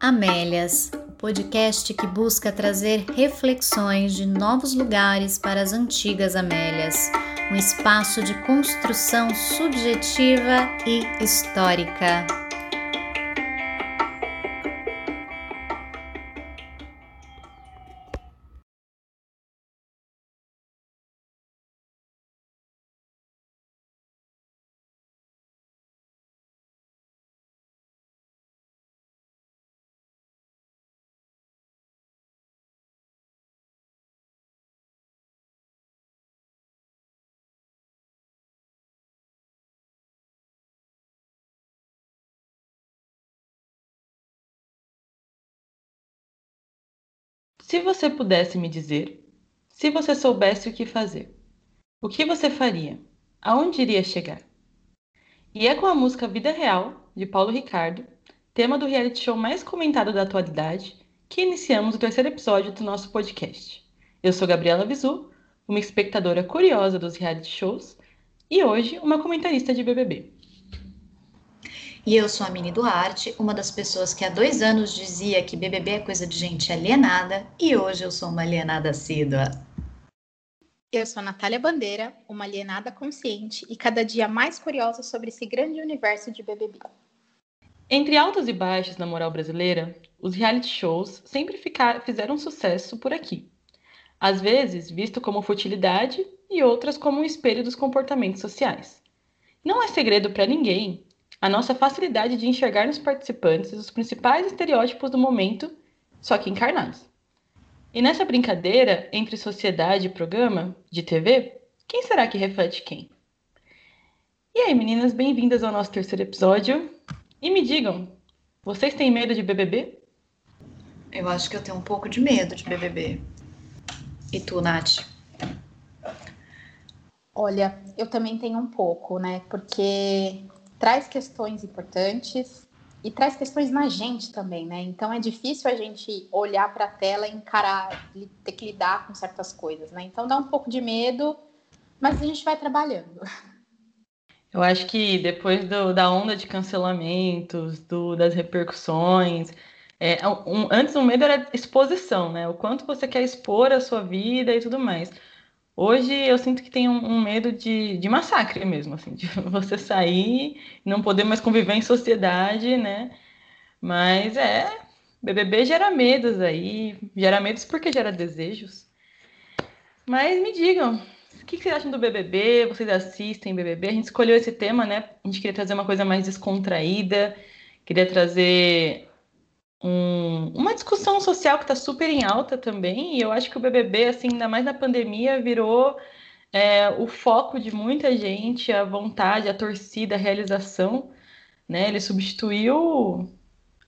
Amélias, podcast que busca trazer reflexões de novos lugares para as antigas Amélias, um espaço de construção subjetiva e histórica. Se você pudesse me dizer, se você soubesse o que fazer, o que você faria? Aonde iria chegar? E é com a música Vida Real, de Paulo Ricardo, tema do reality show mais comentado da atualidade, que iniciamos o terceiro episódio do nosso podcast. Eu sou Gabriela Visu, uma espectadora curiosa dos reality shows e hoje uma comentarista de BBB. E eu sou a Mini Duarte, uma das pessoas que há dois anos dizia que BBB é coisa de gente alienada, e hoje eu sou uma alienada assídua. Eu sou a Natália Bandeira, uma alienada consciente e cada dia mais curiosa sobre esse grande universo de BBB. Entre altos e baixos na moral brasileira, os reality shows sempre ficaram, fizeram sucesso por aqui. Às vezes visto como futilidade e outras como um espelho dos comportamentos sociais. Não é segredo para ninguém a nossa facilidade de enxergar nos participantes os principais estereótipos do momento, só que encarnados. E nessa brincadeira entre sociedade e programa de TV, quem será que reflete quem? E aí, meninas, bem-vindas ao nosso terceiro episódio. E me digam, vocês têm medo de BBB? Eu acho que eu tenho um pouco de medo de BBB. E tu, Nath? Olha, eu também tenho um pouco, né? Porque traz questões importantes e traz questões na gente também, né? Então é difícil a gente olhar para a tela e encarar, ter que lidar com certas coisas, né? Então dá um pouco de medo, mas a gente vai trabalhando. Eu acho que depois do, da onda de cancelamentos, do, das repercussões, é, um, antes o medo era exposição, né? O quanto você quer expor a sua vida e tudo mais. Hoje eu sinto que tem um, medo de, de, massacre mesmo, assim, de você sair não poder mais conviver em sociedade, né? Mas é, BBB gera medos aí, gera medos porque gera desejos. Mas me digam, o que vocês acham do BBB? Vocês assistem BBB? A gente escolheu esse tema, né? A gente queria trazer uma coisa mais descontraída, queria trazer um, uma discussão social que está super em alta também, e eu acho que o BBB, assim, ainda mais na pandemia, virou é, o foco de muita gente, a vontade, a torcida, a realização, né? Ele substituiu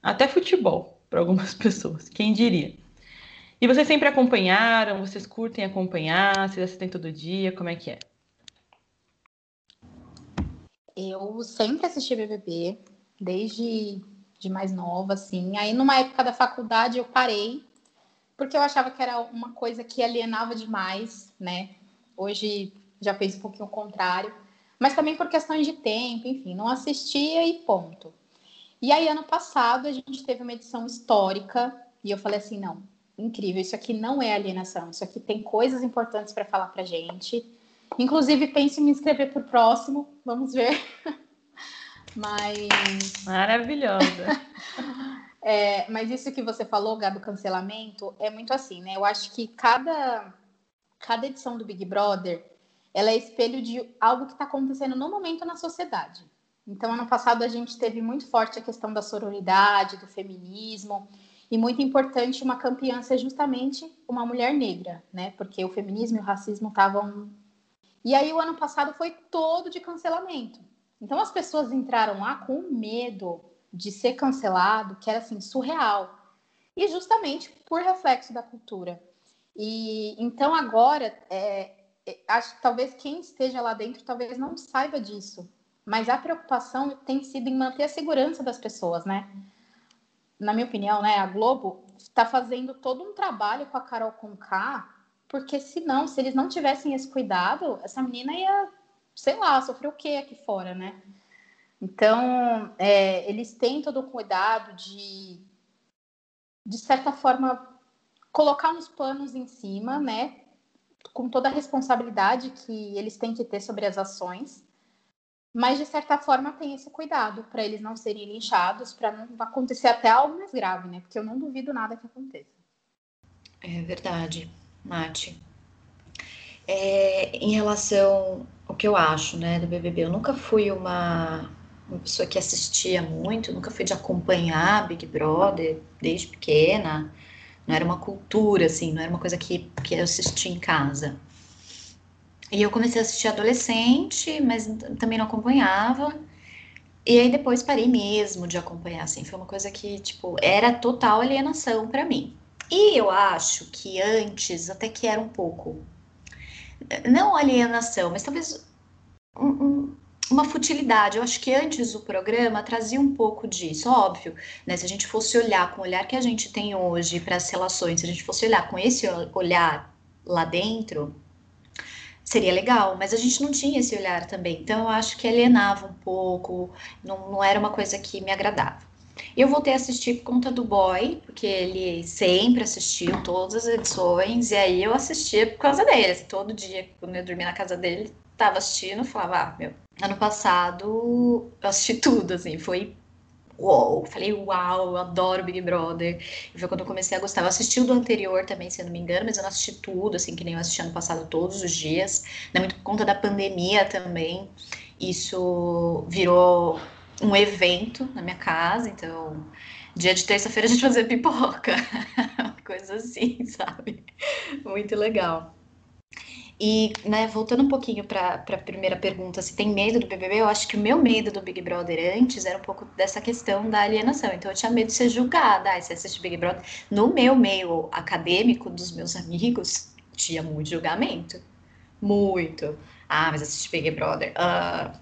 até futebol para algumas pessoas, quem diria. E vocês sempre acompanharam? Vocês curtem acompanhar? Vocês assistem todo dia? Como é que é? Eu sempre assisti BBB, desde de mais nova, assim. Aí, numa época da faculdade, eu parei, porque eu achava que era uma coisa que alienava demais, né? Hoje já fez um pouquinho o contrário, mas também por questões de tempo, enfim, não assistia e ponto. E aí, ano passado, a gente teve uma edição histórica e eu falei assim: não, incrível, isso aqui não é alienação, isso aqui tem coisas importantes para falar pra gente. Inclusive, penso em me inscrever para o próximo, vamos ver. Mas. Maravilhosa. é, mas isso que você falou, do cancelamento, é muito assim, né? Eu acho que cada, cada edição do Big Brother ela é espelho de algo que está acontecendo no momento na sociedade. Então, ano passado a gente teve muito forte a questão da sororidade, do feminismo, e muito importante uma campeã ser justamente uma mulher negra, né? Porque o feminismo e o racismo estavam. E aí, o ano passado foi todo de cancelamento. Então as pessoas entraram lá com medo de ser cancelado, que era assim surreal. E justamente por reflexo da cultura. E então agora, é, é, acho que talvez quem esteja lá dentro talvez não saiba disso, mas a preocupação tem sido em manter a segurança das pessoas, né? Na minha opinião, né, a Globo está fazendo todo um trabalho com a Carol Conká, porque senão, se eles não tivessem esse cuidado, essa menina ia sei lá, sofreu o que aqui fora, né? Então, é, eles têm todo o cuidado de de certa forma, colocar uns panos em cima, né? Com toda a responsabilidade que eles têm que ter sobre as ações. Mas, de certa forma, tem esse cuidado para eles não serem linchados, para não acontecer até algo mais grave, né? Porque eu não duvido nada que aconteça. É verdade, Mate. É, em relação ao que eu acho, né, do BBB, eu nunca fui uma, uma pessoa que assistia muito, nunca fui de acompanhar Big Brother desde pequena. Não era uma cultura, assim, não era uma coisa que, que eu assistia em casa. E eu comecei a assistir adolescente, mas também não acompanhava. E aí depois parei mesmo de acompanhar, assim, foi uma coisa que, tipo, era total alienação para mim. E eu acho que antes até que era um pouco não alienação, mas talvez um, um, uma futilidade. Eu acho que antes o programa trazia um pouco disso, óbvio, né? Se a gente fosse olhar com o olhar que a gente tem hoje para as relações, se a gente fosse olhar com esse olhar lá dentro, seria legal, mas a gente não tinha esse olhar também. Então eu acho que alienava um pouco, não, não era uma coisa que me agradava. Eu voltei a assistir por conta do boy, porque ele sempre assistiu todas as edições, e aí eu assistia por causa dele. Assim, todo dia, quando eu dormia na casa dele, tava assistindo, falava, ah, meu, ano passado eu assisti tudo, assim, foi uau, falei, uau, eu adoro Big Brother. E foi quando eu comecei a gostar. Eu assisti o do anterior também, se eu não me engano, mas eu não assisti tudo, assim, que nem eu assisti ano passado todos os dias. Né, muito por conta da pandemia também. Isso virou um evento na minha casa, então dia de terça-feira a gente fazia pipoca, coisa assim, sabe? Muito legal. E, né, voltando um pouquinho para a primeira pergunta, se tem medo do BBB, eu acho que o meu medo do Big Brother antes era um pouco dessa questão da alienação. Então, eu tinha medo de ser julgada. Ah, se assiste Big Brother. No meu meio acadêmico, dos meus amigos, tinha muito julgamento. Muito. Ah, mas assiste Big Brother. Ah,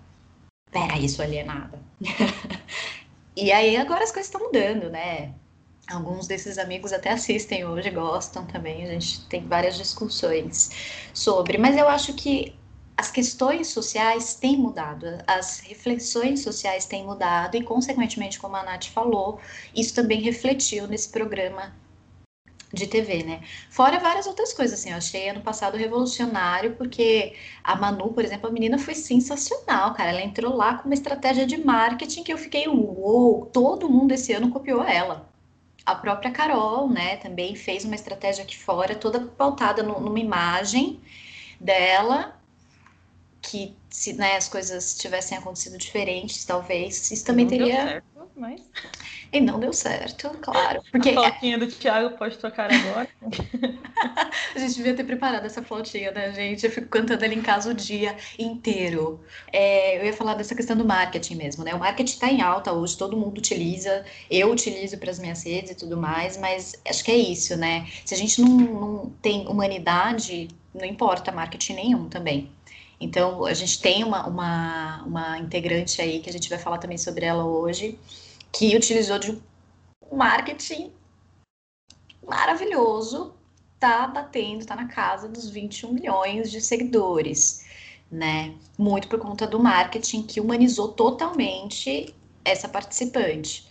peraí, sou alienada. e aí agora as coisas estão mudando, né? Alguns desses amigos até assistem hoje, gostam também. A gente tem várias discussões sobre, mas eu acho que as questões sociais têm mudado, as reflexões sociais têm mudado e, consequentemente, como a Nath falou, isso também refletiu nesse programa de TV, né? Fora várias outras coisas, assim, eu achei ano passado revolucionário, porque a Manu, por exemplo, a menina foi sensacional, cara. Ela entrou lá com uma estratégia de marketing que eu fiquei, uou, todo mundo esse ano copiou ela. A própria Carol, né, também fez uma estratégia aqui fora, toda pautada no, numa imagem dela, que se né, as coisas tivessem acontecido diferentes, talvez, isso também Não teria. Deu certo, mas... E não deu certo, claro. Porque a flautinha do Thiago pode tocar agora. a gente devia ter preparado essa flautinha, né, gente? Eu fico cantando ela em casa o dia inteiro. É, eu ia falar dessa questão do marketing mesmo, né? O marketing está em alta hoje, todo mundo utiliza, eu utilizo para as minhas redes e tudo mais, mas acho que é isso, né? Se a gente não, não tem humanidade, não importa marketing nenhum também. Então, a gente tem uma, uma, uma integrante aí que a gente vai falar também sobre ela hoje, que utilizou de um marketing maravilhoso, tá batendo, tá na casa dos 21 milhões de seguidores, né? Muito por conta do marketing que humanizou totalmente essa participante.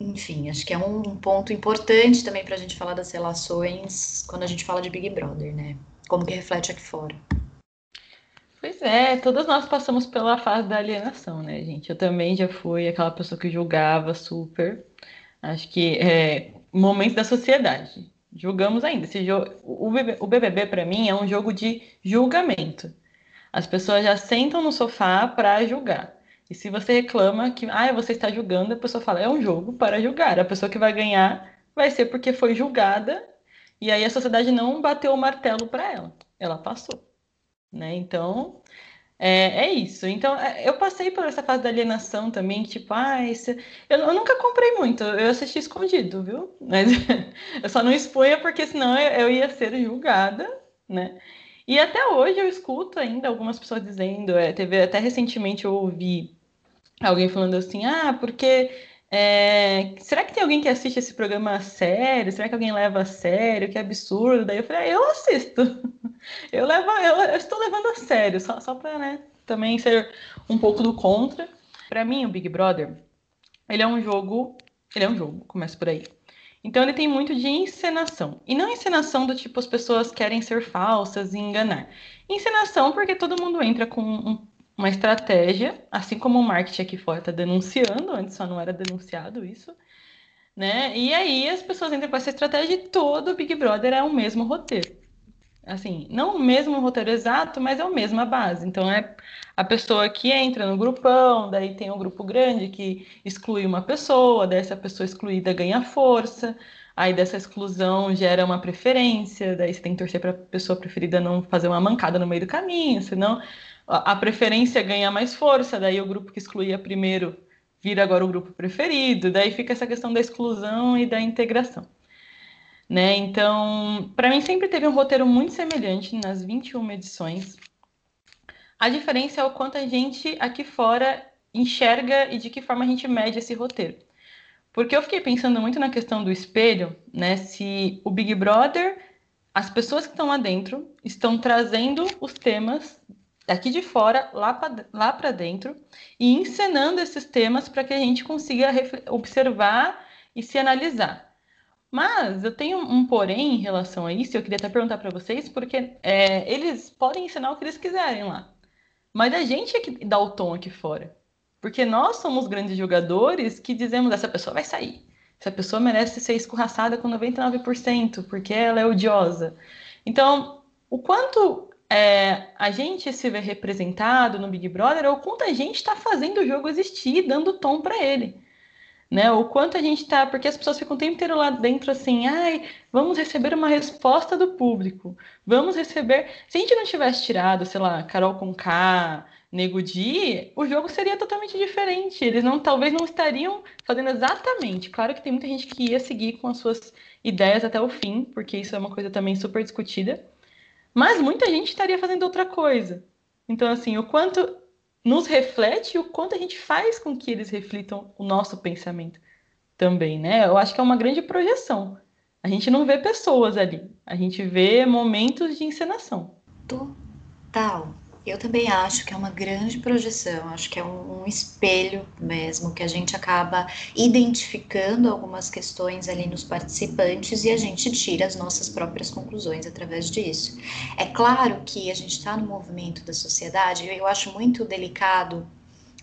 Enfim, acho que é um ponto importante também para a gente falar das relações quando a gente fala de Big Brother, né? Como que reflete aqui fora. Pois é, todas nós passamos pela fase da alienação, né, gente? Eu também já fui aquela pessoa que julgava super. Acho que é momento da sociedade. Julgamos ainda. Esse jogo, o BBB para mim é um jogo de julgamento. As pessoas já sentam no sofá para julgar. E se você reclama que ah, você está julgando, a pessoa fala é um jogo para julgar. A pessoa que vai ganhar vai ser porque foi julgada e aí a sociedade não bateu o martelo para ela. Ela passou né? Então, é, é, isso. Então, é, eu passei por essa fase da alienação também, tipo, ah, esse... eu, eu, nunca comprei muito, eu assisti escondido, viu? Mas eu só não expunha porque senão eu, eu, ia ser julgada, né? E até hoje eu escuto ainda algumas pessoas dizendo, é, teve até recentemente eu ouvi alguém falando assim, ah, porque é, será que tem alguém que assiste esse programa a sério? Será que alguém leva a sério? Que absurdo. Daí eu falei, ah, eu assisto. Eu, levo, eu, eu estou levando a sério, só, só para né, também ser um pouco do contra. Para mim, o Big Brother, ele é um jogo Ele é um jogo, começa por aí. Então ele tem muito de encenação. E não encenação do tipo as pessoas querem ser falsas e enganar. Encenação porque todo mundo entra com um, uma estratégia, assim como o marketing aqui fora está denunciando, antes só não era denunciado isso. Né? E aí as pessoas entram com essa estratégia e todo Big Brother é o mesmo roteiro assim, não o mesmo roteiro exato, mas é a mesma base. Então é a pessoa que entra no grupão, daí tem um grupo grande que exclui uma pessoa, daí essa pessoa excluída ganha força, aí dessa exclusão gera uma preferência, daí você tem que torcer para a pessoa preferida não fazer uma mancada no meio do caminho, senão a preferência ganha mais força, daí o grupo que excluía primeiro vira agora o grupo preferido, daí fica essa questão da exclusão e da integração. Né? Então, para mim sempre teve um roteiro muito semelhante nas 21 edições. A diferença é o quanto a gente aqui fora enxerga e de que forma a gente mede esse roteiro. Porque eu fiquei pensando muito na questão do espelho, né? Se o Big Brother, as pessoas que estão lá dentro, estão trazendo os temas daqui de fora lá para dentro e encenando esses temas para que a gente consiga observar e se analisar. Mas eu tenho um porém em relação a isso, eu queria até perguntar para vocês, porque é, eles podem ensinar o que eles quiserem lá. Mas a gente é que dá o tom aqui fora. Porque nós somos grandes jogadores que dizemos: essa pessoa vai sair. Essa pessoa merece ser escorraçada com 99%, porque ela é odiosa. Então, o quanto é, a gente se vê representado no Big Brother, ou o quanto a gente está fazendo o jogo existir, dando tom para ele né? O quanto a gente tá, porque as pessoas ficam o tempo inteiro lá dentro assim, ai, vamos receber uma resposta do público, vamos receber. Se a gente não tivesse tirado, sei lá, Carol com K, Nego Di, o jogo seria totalmente diferente. Eles não, talvez não estariam fazendo exatamente. Claro que tem muita gente que ia seguir com as suas ideias até o fim, porque isso é uma coisa também super discutida. Mas muita gente estaria fazendo outra coisa. Então, assim, o quanto nos reflete e o quanto a gente faz com que eles reflitam o nosso pensamento também, né? Eu acho que é uma grande projeção. A gente não vê pessoas ali, a gente vê momentos de encenação. Total. Eu também acho que é uma grande projeção, acho que é um, um, espelho mesmo, que a gente acaba identificando algumas questões ali nos participantes e a gente tira as nossas próprias conclusões através disso. É claro que a gente está no movimento da sociedade, eu acho muito delicado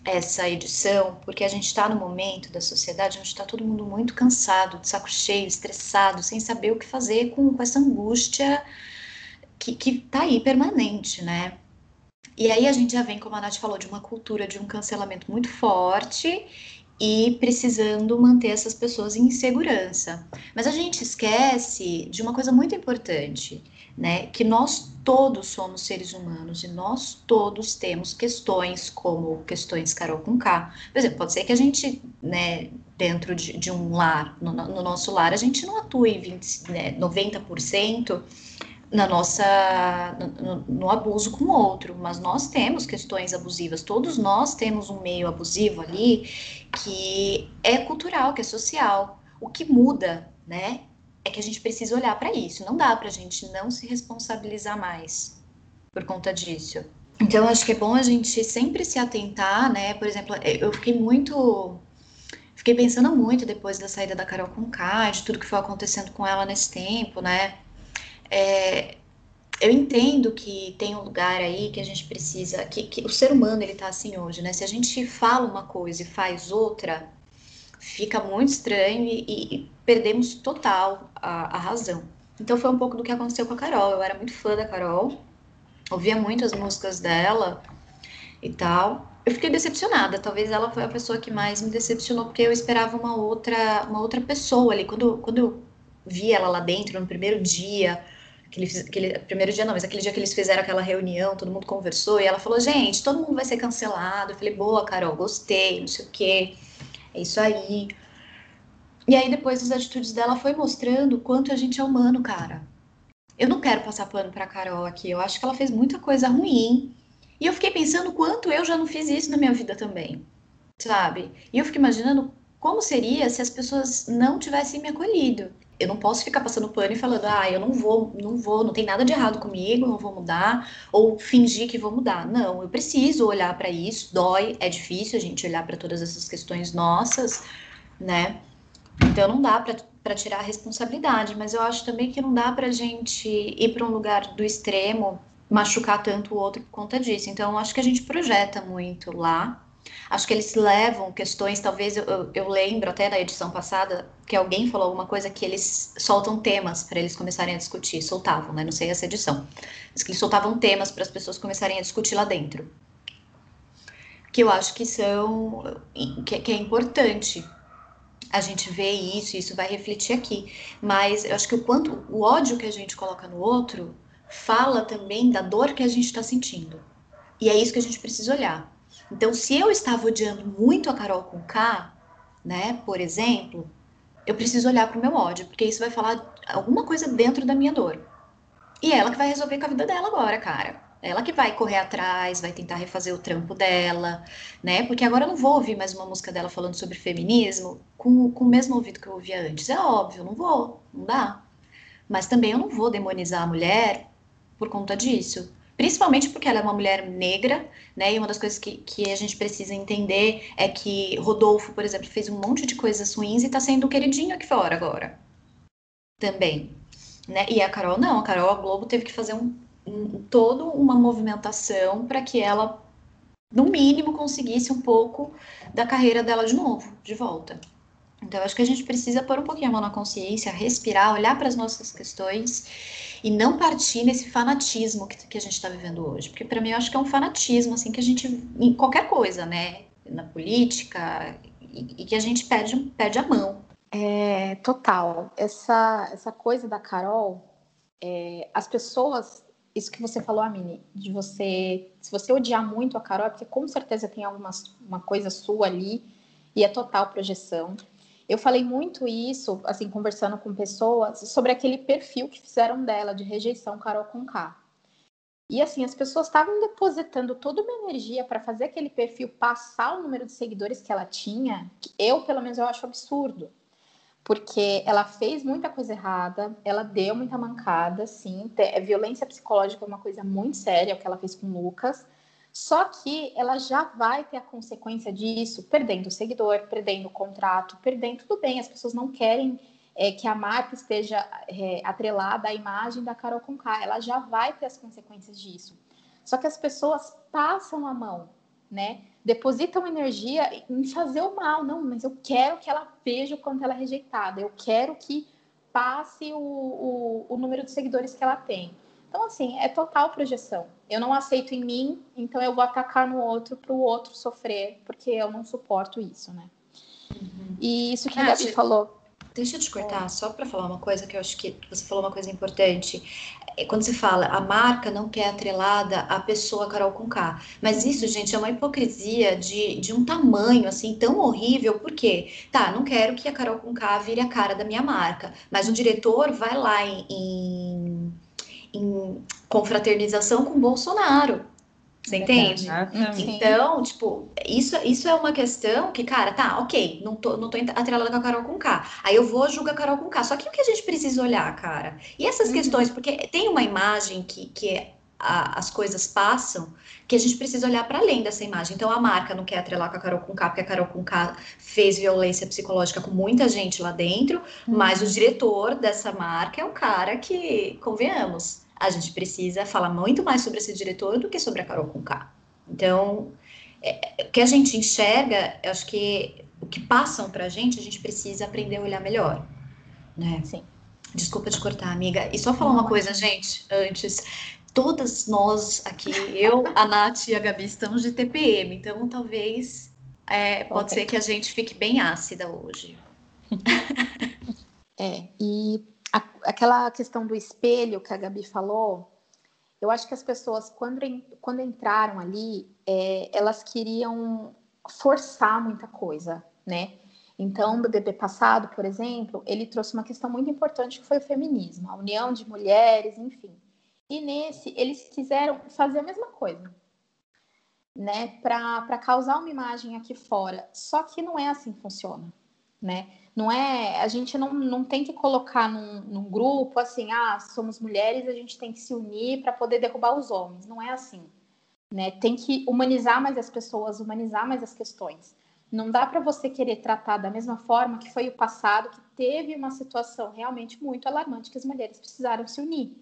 essa edição, porque a gente está no momento da sociedade onde está todo mundo muito cansado, de saco cheio, estressado, sem saber o que fazer com, com essa angústia que, que tá aí permanente, né? E aí a gente já vem, como a Nath falou, de uma cultura de um cancelamento muito forte e precisando manter essas pessoas em segurança. Mas a gente esquece de uma coisa muito importante, né? Que nós todos somos seres humanos e nós todos temos questões como questões Carol com K. Por exemplo, pode ser que a gente, né, dentro de, de um lar, no, no, nosso lar, a gente não atue 20, né, 90% na nossa no, no, abuso com o outro, mas nós temos questões abusivas, todos nós temos um meio abusivo ali que é cultural, que é social. O que muda, né, é que a gente precisa olhar para isso. Não dá para a gente não se responsabilizar mais por conta disso. Então, acho que é bom a gente sempre se atentar, né? Por exemplo, eu fiquei muito fiquei pensando muito depois da saída da Carol com de tudo que foi acontecendo com ela nesse tempo, né? É, eu entendo que tem um lugar aí que a gente precisa, que, que o ser humano ele tá assim hoje, né? Se a gente fala uma coisa e faz outra, fica muito estranho e, e perdemos total a, a, razão. Então foi um pouco do que aconteceu com a Carol. Eu era muito fã da Carol, ouvia muito as músicas dela e tal. Eu fiquei decepcionada. Talvez ela foi a pessoa que mais me decepcionou porque eu esperava uma outra, uma outra pessoa ali. Quando, quando eu vi ela lá dentro no primeiro dia Aquele, primeiro dia não, mas aquele dia que eles fizeram aquela reunião, todo mundo conversou e ela falou: gente, todo mundo vai ser cancelado. Eu falei: boa, Carol, gostei, não sei o quê, é isso aí. E aí depois as atitudes dela foi mostrando o quanto a gente é humano, cara. Eu não quero passar pano pra Carol aqui, eu acho que ela fez muita coisa ruim. E eu fiquei pensando quanto eu já não fiz isso na minha vida também, sabe? E eu fiquei imaginando como seria se as pessoas não tivessem me acolhido eu não posso ficar passando pano e falando, ah, eu não vou, não vou, não tem nada de errado comigo, não vou mudar, ou fingir que vou mudar. Não, eu preciso olhar para isso, dói, é difícil a gente olhar para todas essas questões nossas, né? Então não dá para tirar a responsabilidade, mas eu acho também que não dá para a gente ir para um lugar do extremo, machucar tanto o outro por conta disso. Então acho que a gente projeta muito lá. Acho que eles levam questões, talvez eu, eu, lembro até na edição passada que alguém falou alguma coisa que eles soltam temas para eles começarem a discutir, soltavam, né? Não sei essa edição, mas que eles soltavam temas para as pessoas começarem a discutir lá dentro que eu acho que são que, que é importante a gente ver isso, isso vai refletir aqui. Mas eu acho que o quanto o ódio que a gente coloca no outro fala também da dor que a gente está sentindo. E é isso que a gente precisa olhar. Então, se eu estava odiando muito a Carol com K, né, por exemplo, eu preciso olhar para o meu ódio, porque isso vai falar alguma coisa dentro da minha dor. E ela que vai resolver com a vida dela agora, cara. Ela que vai correr atrás, vai tentar refazer o trampo dela, né? Porque agora eu não vou ouvir mais uma música dela falando sobre feminismo com, com o mesmo ouvido que eu ouvia antes. É óbvio, não vou, não dá. Mas também eu não vou demonizar a mulher por conta disso. Principalmente porque ela é uma mulher negra, né? E uma das coisas que, que a gente precisa entender é que Rodolfo, por exemplo, fez um monte de coisas ruins e tá sendo queridinho aqui fora agora. Também. Né? E a Carol não, a Carol, a Globo teve que fazer um um, toda uma movimentação para que ela, no mínimo, conseguisse um pouco da carreira dela de novo, de volta. Então, acho que a gente precisa pôr um pouquinho a mão na consciência, respirar, olhar para as nossas questões e não partir nesse fanatismo que, que a gente está vivendo hoje. Porque, para mim, eu acho que é um fanatismo, assim, que a gente, em qualquer coisa, né? Na política, e, e que a gente perde, perde a mão. É, total. Essa, essa coisa da Carol, é, as pessoas isso que você falou, Amine, de você, se você odiar muito a Carol, é porque com certeza tem alguma uma coisa sua ali e é total projeção. Eu falei muito isso, assim, conversando com pessoas sobre aquele perfil que fizeram dela de rejeição Carol com K. E assim, as pessoas estavam depositando toda uma energia para fazer aquele perfil passar o número de seguidores que ela tinha, que eu, pelo menos, eu acho absurdo porque ela fez muita coisa errada, ela deu muita mancada, sim. É, violência psicológica é uma coisa muito séria, o que ela fez com o Lucas. Só que ela já vai ter a consequência disso, perdendo o seguidor, perdendo o contrato, perdendo tudo bem. As pessoas não querem é, que a marca esteja é, atrelada à imagem da Carol Conká. Ela já vai ter as consequências disso. Só que as pessoas passam a mão, né? depositam energia em fazer o mal. Não, mas eu quero que ela veja o quanto ela é rejeitada. Eu quero que passe o, o, o número de seguidores que ela tem. Então, assim, é total projeção. Eu não aceito em mim, então eu vou atacar no outro para o outro sofrer, porque eu não suporto isso, né? Uhum. E isso que a Gabi falou Deixa eu te cortar, é. só para falar uma coisa que eu acho que você falou uma coisa importante. É, quando você fala, a marca não quer atrelada à pessoa Carol com K. Mas isso, gente, é uma hipocrisia de, de um tamanho, assim, tão horrível. Por quê? Tá, não quero que a Carol com K vire a cara da minha marca. Mas o diretor vai lá em, em, em confraternização com o Bolsonaro. Você entende? Então, tipo, isso, isso é uma questão que, cara, tá, ok, não tô, não tô atrelada com a Carol com K. Aí eu vou julgar a Carol com K. Só que o que a gente precisa olhar, cara? E essas uhum. questões, porque tem uma imagem que, que a, as coisas passam, que a gente precisa olhar para além dessa imagem. Então a marca não quer atrelar com a Carol com K, porque a Carol com K fez violência psicológica com muita gente lá dentro, uhum. mas o diretor dessa marca é um cara que, convenhamos, a gente precisa falar muito mais sobre esse diretor do que sobre a Carol Conká. Então, é, o que a gente enxerga, eu acho que o que passam para a gente, a gente precisa aprender a olhar melhor, né? Sim. Desculpa te cortar, amiga. E só falar uma coisa, gente, antes. Todas nós aqui, eu, a Nath e a Gabi, estamos de TPM, então talvez é, pode okay. ser que a gente fique bem ácida hoje. É, e a, aquela questão do espelho que a Gabi falou, eu acho que as pessoas, quando, quando entraram ali, é, elas queriam forçar muita coisa, né? Então, o bebê passado, por exemplo, ele trouxe uma questão muito importante que foi o feminismo, a união de mulheres, enfim. E nesse, eles quiseram fazer a mesma coisa, né? Para causar uma imagem aqui fora. Só que não é assim que funciona, né? Não é, a gente não, não tem que colocar num, num grupo assim, ah, somos mulheres, a gente tem que se unir para poder derrubar os homens. Não é assim. Né? Tem que humanizar mais as pessoas, humanizar mais as questões. Não dá para você querer tratar da mesma forma que foi o passado, que teve uma situação realmente muito alarmante que as mulheres precisaram se unir.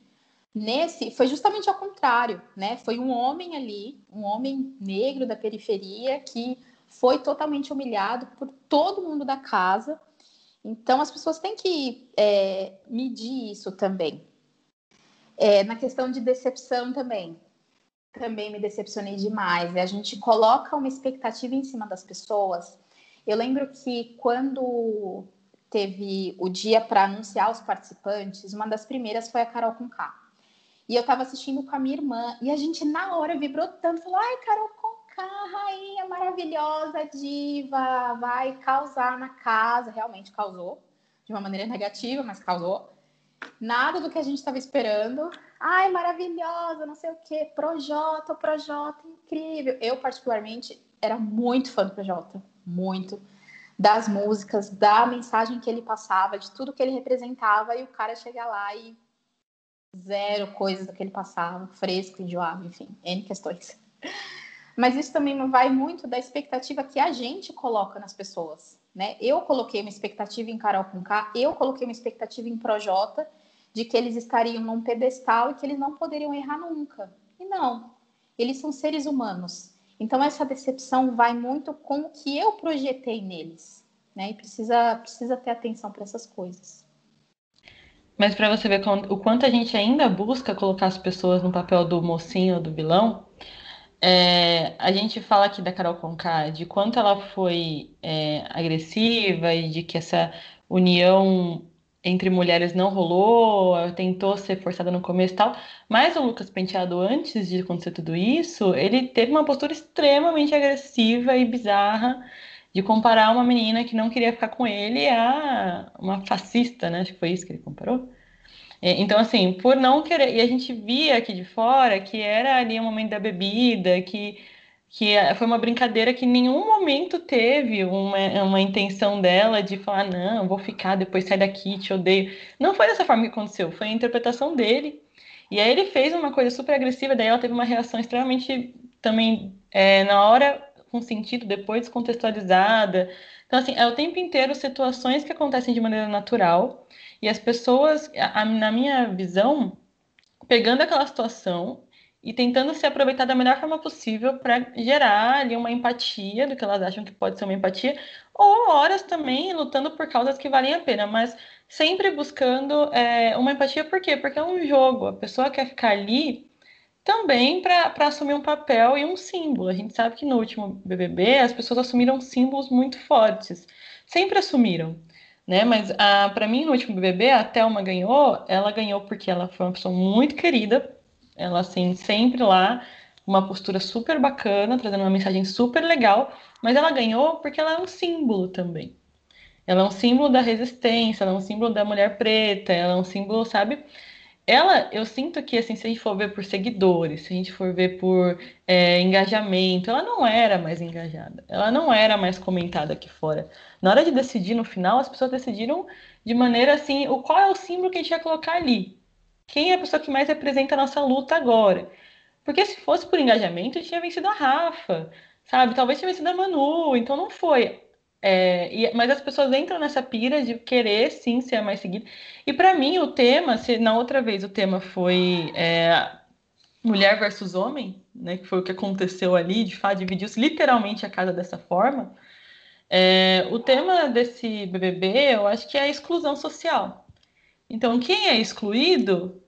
Nesse, foi justamente ao contrário, né? Foi um homem ali, um homem negro da periferia que foi totalmente humilhado por todo mundo da casa. Então, as pessoas têm que é, medir isso também. É, na questão de decepção também, também me decepcionei demais. A gente coloca uma expectativa em cima das pessoas. Eu lembro que quando teve o dia para anunciar os participantes, uma das primeiras foi a Carol Conká. E eu estava assistindo com a minha irmã e a gente na hora vibrou tanto, falou: "Ai, Carol Conká, rainha maravilhosa, diva, vai causar na casa". Realmente causou, de uma maneira negativa, mas causou. Nada do que a gente estava esperando. Ai, maravilhosa, não sei o quê. Projota, Projota, incrível. Eu, particularmente, era muito fã do Projota. Muito. Das músicas, da mensagem que ele passava, de tudo que ele representava. E o cara chega lá e zero coisas do que ele passava, fresco, enjoado, enfim, N questões. Mas isso também vai muito da expectativa que a gente coloca nas pessoas, né? Eu coloquei uma expectativa em Carol com K, eu coloquei uma expectativa em Projota de que eles estariam num pedestal e que eles não poderiam errar nunca. E não, eles são seres humanos. Então essa decepção vai muito com o que eu projetei neles, né? E precisa precisa ter atenção para essas coisas. Mas para você ver o quanto a gente ainda busca colocar as pessoas no papel do mocinho ou do vilão, é, a gente fala aqui da Carol Conká, de quanto ela foi é, agressiva e de que essa união entre mulheres não rolou, tentou ser forçada no começo e tal. Mas o Lucas Penteado, antes de acontecer tudo isso, ele teve uma postura extremamente agressiva e bizarra de comparar uma menina que não queria ficar com ele a uma fascista, né? Acho que foi isso que ele comparou. É, então, assim, por não querer. E a gente via aqui de fora que era ali o momento da bebida, que, que foi uma brincadeira que em nenhum momento teve uma, uma intenção dela de falar, não, vou ficar, depois sai daqui, te odeio. Não foi dessa forma que aconteceu, foi a interpretação dele. E aí ele fez uma coisa super agressiva, daí ela teve uma reação extremamente também é, na hora com sentido, depois descontextualizada. Então, assim, é o tempo inteiro situações que acontecem de maneira natural e as pessoas, a, na minha visão, pegando aquela situação e tentando se aproveitar da melhor forma possível para gerar ali uma empatia do que elas acham que pode ser uma empatia, ou horas também lutando por causas que valem a pena, mas sempre buscando é, uma empatia, por quê? Porque é um jogo, a pessoa quer ficar ali também para assumir um papel e um símbolo. A gente sabe que no último BBB as pessoas assumiram símbolos muito fortes, sempre assumiram né? Mas ah, para mim, no último BBB, a Thelma ganhou. Ela ganhou porque ela foi uma pessoa muito querida. Ela, assim, sempre lá, uma postura super bacana, trazendo uma mensagem super legal. Mas ela ganhou porque ela é um símbolo também. Ela é um símbolo da resistência, ela é um símbolo da mulher preta, ela é um símbolo, sabe? Ela, eu sinto que, assim, se a gente for ver por seguidores, se a gente for ver por é, engajamento, ela não era mais engajada, ela não era mais comentada aqui fora. Na hora de decidir no final, as pessoas decidiram de maneira assim, o qual é o símbolo que a gente vai colocar ali? Quem é a pessoa que mais representa a nossa luta agora? Porque se fosse por engajamento, tinha vencido a Rafa, sabe? Talvez tinha vencido a Manu, então não foi. É, e, mas as pessoas entram nessa pira de querer sim ser mais seguida. E para mim o tema, se na outra vez o tema foi é, mulher versus homem, né, que foi o que aconteceu ali, de fato dividiu-se literalmente a casa dessa forma. É, o tema desse BBB, eu acho que é a exclusão social. Então, quem é excluído,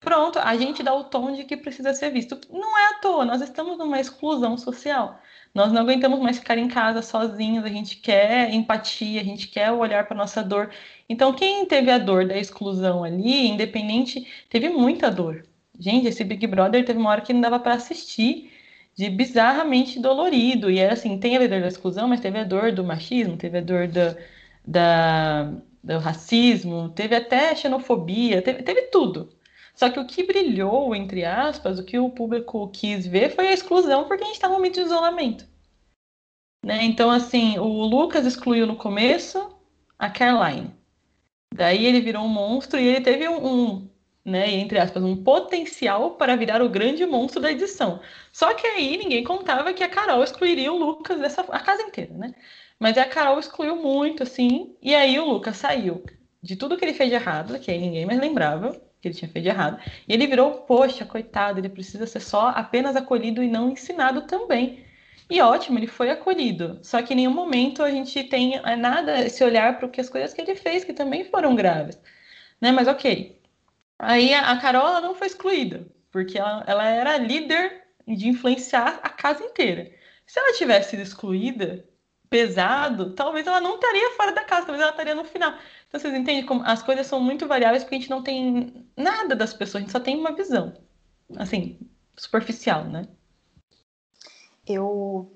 pronto, a gente dá o tom de que precisa ser visto. Não é à toa, nós estamos numa exclusão social. Nós não aguentamos mais ficar em casa sozinhos, a gente quer empatia, a gente quer olhar para nossa dor. Então, quem teve a dor da exclusão ali, independente, teve muita dor. Gente, esse Big Brother teve uma hora que não dava para assistir, de bizarramente dolorido. E era assim: tem a dor da exclusão, mas teve a dor do machismo, teve a dor da, da do racismo, teve até xenofobia, teve, teve tudo. Só que o que brilhou, entre aspas, o que o público quis ver foi a exclusão, porque a gente está no momento de isolamento. Né? Então, assim, o Lucas excluiu no começo a Caroline. Daí ele virou um monstro e ele teve um, um né, entre aspas, um potencial para virar o grande monstro da edição. Só que aí ninguém contava que a Carol excluiria o Lucas dessa a casa inteira, né? Mas a Carol excluiu muito, assim, e aí o Lucas saiu de tudo que ele fez de errado, que aí ninguém mais lembrava que ele tinha feito de errado, e ele virou, poxa, coitado, ele precisa ser só apenas acolhido e não ensinado também. E ótimo, ele foi acolhido. Só que em nenhum momento a gente tem é, nada esse olhar para as coisas que ele fez, que também foram graves. Né? Mas ok. Aí a, Carol ela não foi excluída, porque ela, ela era líder de influenciar a casa inteira. Se ela tivesse sido excluída, pesado, talvez ela não estaria fora da casa, talvez ela estaria no final. Então vocês entendem como as coisas são muito variáveis porque a gente não tem nada das pessoas, a gente só tem uma visão, assim, superficial, né? Eu,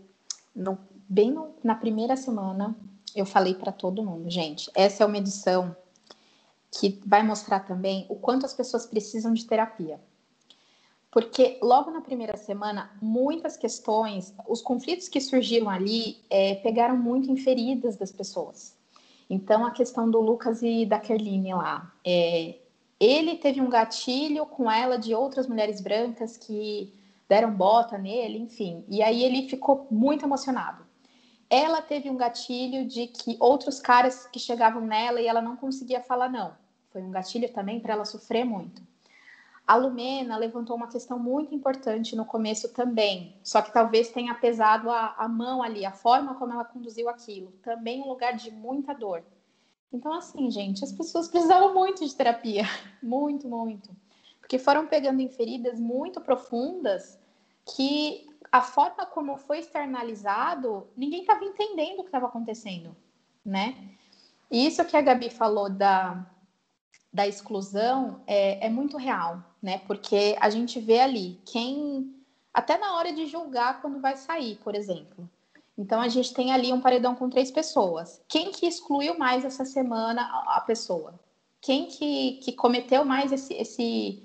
no, bem no, na primeira semana, eu falei para todo mundo, gente, essa é uma edição que vai mostrar também o quanto as pessoas precisam de terapia. Porque logo na primeira semana, muitas questões, os conflitos que surgiram ali é, pegaram muito em feridas das pessoas. Então, a questão do Lucas e da Kerline lá, é, ele teve um gatilho com ela de outras mulheres brancas que deram bota nele, enfim. E aí ele ficou muito emocionado. Ela teve um gatilho de que outros caras que chegavam nela e ela não conseguia falar não. Foi um gatilho também para ela sofrer muito. A Lumena levantou uma questão muito importante no começo também, só que talvez tenha pesado a, a mão ali, a forma como ela conduziu aquilo. Também um lugar de muita dor. Então, assim, gente, as pessoas precisavam muito de terapia. Muito, muito porque foram pegando em feridas muito profundas que a forma como foi externalizado, ninguém estava entendendo o que estava acontecendo, né? Isso que a Gabi falou da, da exclusão é, é muito real, né? Porque a gente vê ali quem, até na hora de julgar quando vai sair, por exemplo. Então a gente tem ali um paredão com três pessoas. Quem que excluiu mais essa semana a pessoa? Quem que, que cometeu mais esse, esse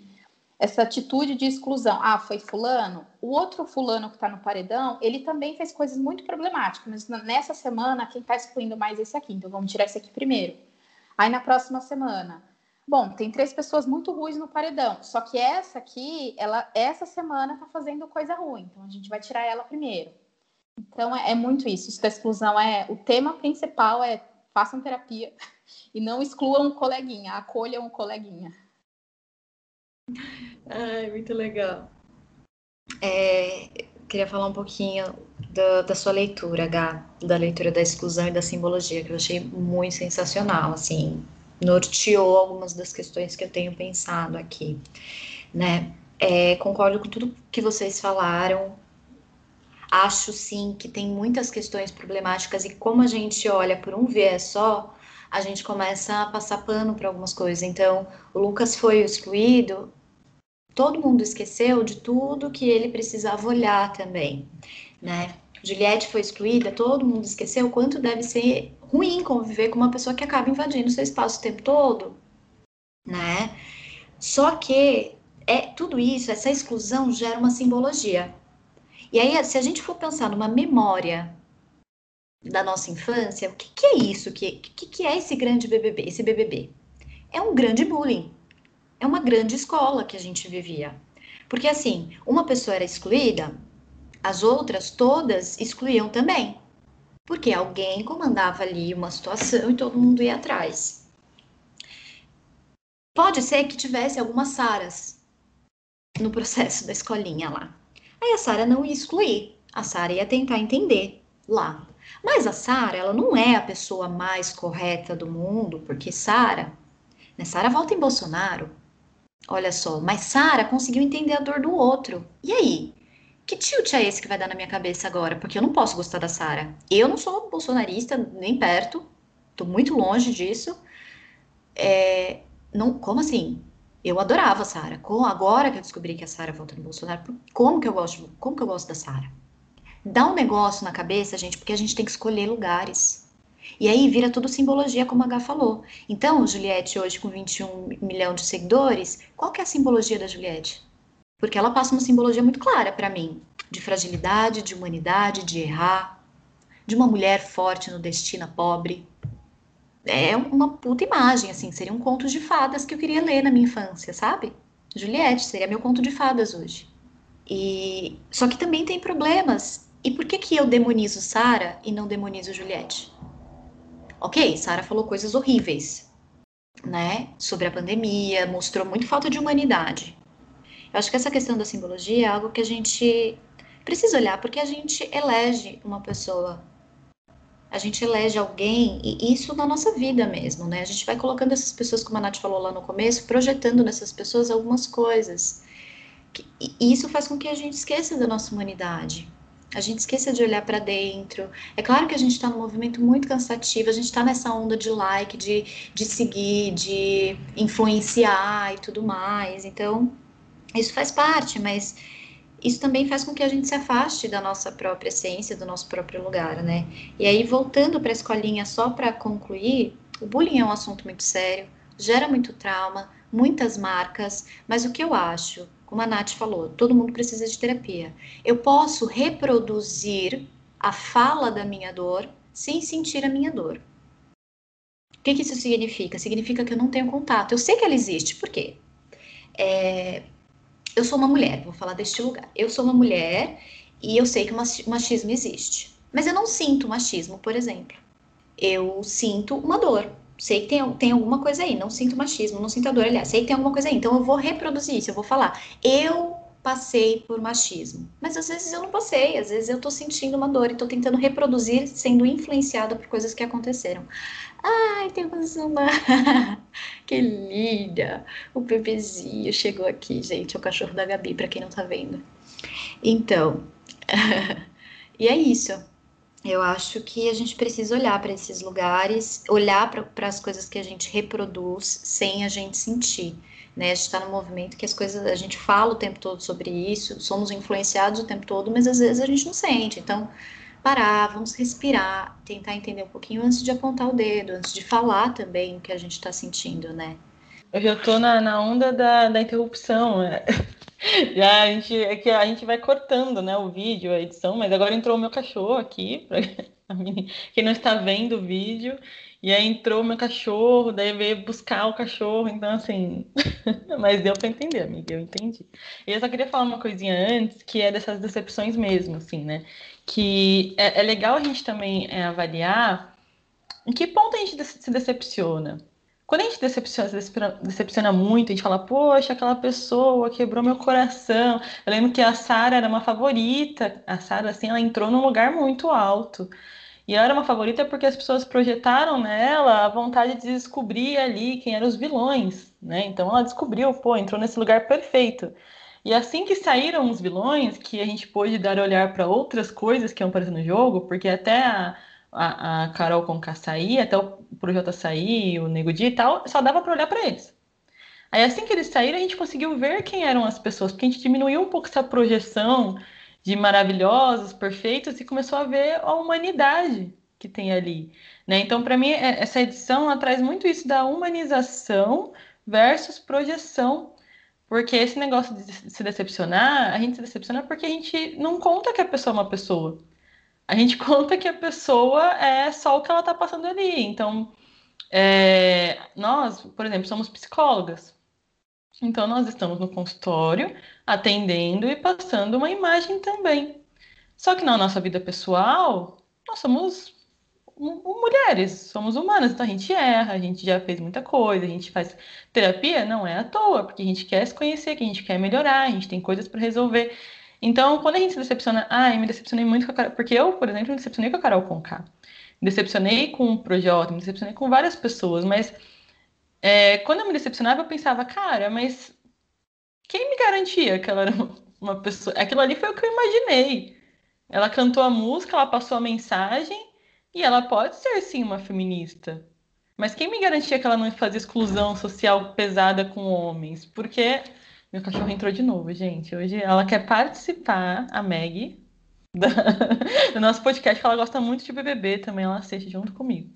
essa atitude de exclusão. Ah, foi fulano. O outro fulano que está no paredão, ele também fez coisas muito problemáticas, mas nessa semana quem está excluindo mais esse aqui, então vamos tirar esse aqui primeiro. Aí na próxima semana, bom, tem três pessoas muito ruins no paredão, só que essa aqui, ela essa semana está fazendo coisa ruim, então a gente vai tirar ela primeiro. Então é, é muito isso. Isso da exclusão é o tema principal é façam terapia e não excluam um coleguinha, acolham um coleguinha. Ai, muito legal. É, queria falar um pouquinho da, da, sua leitura, Gá, da leitura da exclusão e da simbologia, que eu achei muito sensacional, assim, norteou algumas das questões que eu tenho pensado aqui, né? É, concordo com tudo que vocês falaram. Acho sim que tem muitas questões problemáticas e como a gente olha por um viés só, a gente começa a passar pano para algumas coisas. Então, o Lucas foi excluído todo mundo esqueceu de tudo que ele precisava olhar também, né? Juliette foi excluída, todo mundo esqueceu o quanto deve ser ruim conviver com uma pessoa que acaba invadindo seu espaço o tempo todo, né? Só que é tudo isso, essa exclusão gera uma simbologia. E aí, se a gente for pensar numa memória da nossa infância, o que, que é isso? O que, que, que é esse grande BBB? Esse BBB é um grande bullying é uma grande escola que a gente vivia. Porque assim, uma pessoa era excluída, as outras todas excluíam também. Porque alguém comandava ali uma situação e todo mundo ia atrás. Pode ser que tivesse algumas Saras no processo da escolinha lá. Aí a Sara não ia excluir, a Sara ia tentar entender lá. Mas a Sara, ela não é a pessoa mais correta do mundo, porque Sara, né, Sara volta em Bolsonaro, Olha só, mas Sara conseguiu entender a dor do outro. E aí? Que tilt é esse que vai dar na minha cabeça agora? Porque eu não posso gostar da Sara. Eu não sou bolsonarista, nem perto. Tô muito longe disso. É, não, como assim? Eu adorava a Sara. Agora que eu descobri que a Sara volta no Bolsonaro, como que eu gosto, como que eu gosto da Sara? Dá um negócio na cabeça, gente, porque a gente tem que escolher lugares. E aí vira tudo simbologia, como a Gá falou. Então, Juliette, hoje com 21 milhões de seguidores, qual que é a simbologia da Juliette? Porque ela passa uma simbologia muito clara para mim, de fragilidade, de humanidade, de errar, de uma mulher forte no destino pobre. é uma puta imagem, assim, seria um conto de fadas que eu queria ler na minha infância, sabe? Juliette seria meu conto de fadas hoje. E só que também tem problemas. E por que que eu demonizo Sara e não demonizo Juliette? Ok, Sara falou coisas horríveis, né? Sobre a pandemia, mostrou muito falta de humanidade. Eu acho que essa questão da simbologia é algo que a gente precisa olhar, porque a gente elege uma pessoa a gente elege alguém, e isso na nossa vida mesmo, né? A gente vai colocando essas pessoas, como a Nath falou lá no começo, projetando nessas pessoas algumas coisas. E isso faz com que a gente esqueça da nossa humanidade. A gente esqueça de olhar para dentro. É claro que a gente está num movimento muito cansativo, a gente está nessa onda de like, de, de seguir, de influenciar e tudo mais. Então, isso faz parte, mas isso também faz com que a gente se afaste da nossa própria essência, do nosso próprio lugar, né? E aí, voltando para a escolinha, só para concluir, o bullying é um assunto muito sério, gera muito trauma, muitas marcas, mas o que eu acho, como a Nath falou, todo mundo precisa de terapia. Eu posso reproduzir a fala da minha dor sem sentir a minha dor. O que, que isso significa? Significa que eu não tenho contato. Eu sei que ela existe, por quê? É, eu sou uma mulher, vou falar deste lugar. Eu sou uma mulher e eu sei que o machismo existe. Mas eu não sinto machismo, por exemplo. Eu sinto uma dor. Sei que tem, tem alguma coisa aí. Não sinto machismo, não sinto a dor, aliás. Sei que tem alguma coisa aí. Então eu vou reproduzir isso. Eu vou falar. Eu passei por machismo. Mas às vezes eu não passei. Às vezes eu tô sentindo uma dor e tô tentando reproduzir, sendo influenciada por coisas que aconteceram. Ai, tem uma. que linda! O bebezinho chegou aqui, gente. É o cachorro da Gabi, para quem não tá vendo. Então, e é isso. Eu acho que a gente precisa olhar para esses lugares, olhar para as coisas que a gente reproduz sem a gente sentir. Né? A gente está num movimento que as coisas, a gente fala o tempo todo sobre isso, somos influenciados o tempo todo, mas às vezes a gente não sente. Então, parar, vamos respirar, tentar entender um pouquinho antes de apontar o dedo, antes de falar também o que a gente está sentindo, né? Eu já tô na, na onda da, da interrupção. Né? Já a gente, é que a gente vai cortando né, o vídeo, a edição, mas agora entrou o meu cachorro aqui, pra quem não está vendo o vídeo, e aí entrou meu cachorro, daí veio buscar o cachorro, então assim. mas deu para entender, amiga, eu entendi. E eu só queria falar uma coisinha antes, que é dessas decepções mesmo, assim, né? que é, é legal a gente também é, avaliar em que ponto a gente se decepciona. Quando a gente decepciona, se decepciona muito, a gente fala, poxa, aquela pessoa quebrou meu coração. Eu lembro que a Sara era uma favorita. A Sara, assim, ela entrou num lugar muito alto. E ela era uma favorita porque as pessoas projetaram nela a vontade de descobrir ali quem eram os vilões, né? Então ela descobriu, pô, entrou nesse lugar perfeito. E assim que saíram os vilões, que a gente pôde dar olhar para outras coisas que iam aparecer no jogo, porque até a, a, a Carol Conká sair, até o Projota sair, o Nego Di e tal, só dava para olhar para eles. Aí assim que eles saíram, a gente conseguiu ver quem eram as pessoas, porque a gente diminuiu um pouco essa projeção de maravilhosos, perfeitos, e começou a ver a humanidade que tem ali. Né? Então, para mim, é, essa edição traz muito isso da humanização versus projeção porque esse negócio de se decepcionar, a gente se decepciona porque a gente não conta que a pessoa é uma pessoa. A gente conta que a pessoa é só o que ela está passando ali. Então, é, nós, por exemplo, somos psicólogas. Então, nós estamos no consultório, atendendo e passando uma imagem também. Só que na nossa vida pessoal, nós somos mulheres, somos humanas, então a gente erra, a gente já fez muita coisa, a gente faz terapia, não é à toa, porque a gente quer se conhecer, que a gente quer melhorar, a gente tem coisas para resolver. Então, quando a gente se decepciona, ah, eu me decepcionei muito com a Carol, porque eu, por exemplo, me decepcionei com a Carol Conká, me decepcionei com o Projota, me decepcionei com várias pessoas, mas é, quando eu me decepcionava, eu pensava, cara, mas quem me garantia que ela era uma pessoa? Aquilo ali foi o que eu imaginei. Ela cantou a música, ela passou a mensagem, e ela pode ser sim uma feminista. Mas quem me garantia que ela não fazia exclusão social pesada com homens? Porque meu cachorro entrou de novo, gente. Hoje ela quer participar, a Meg, da... do nosso podcast, que ela gosta muito de BBB também, ela assiste junto comigo.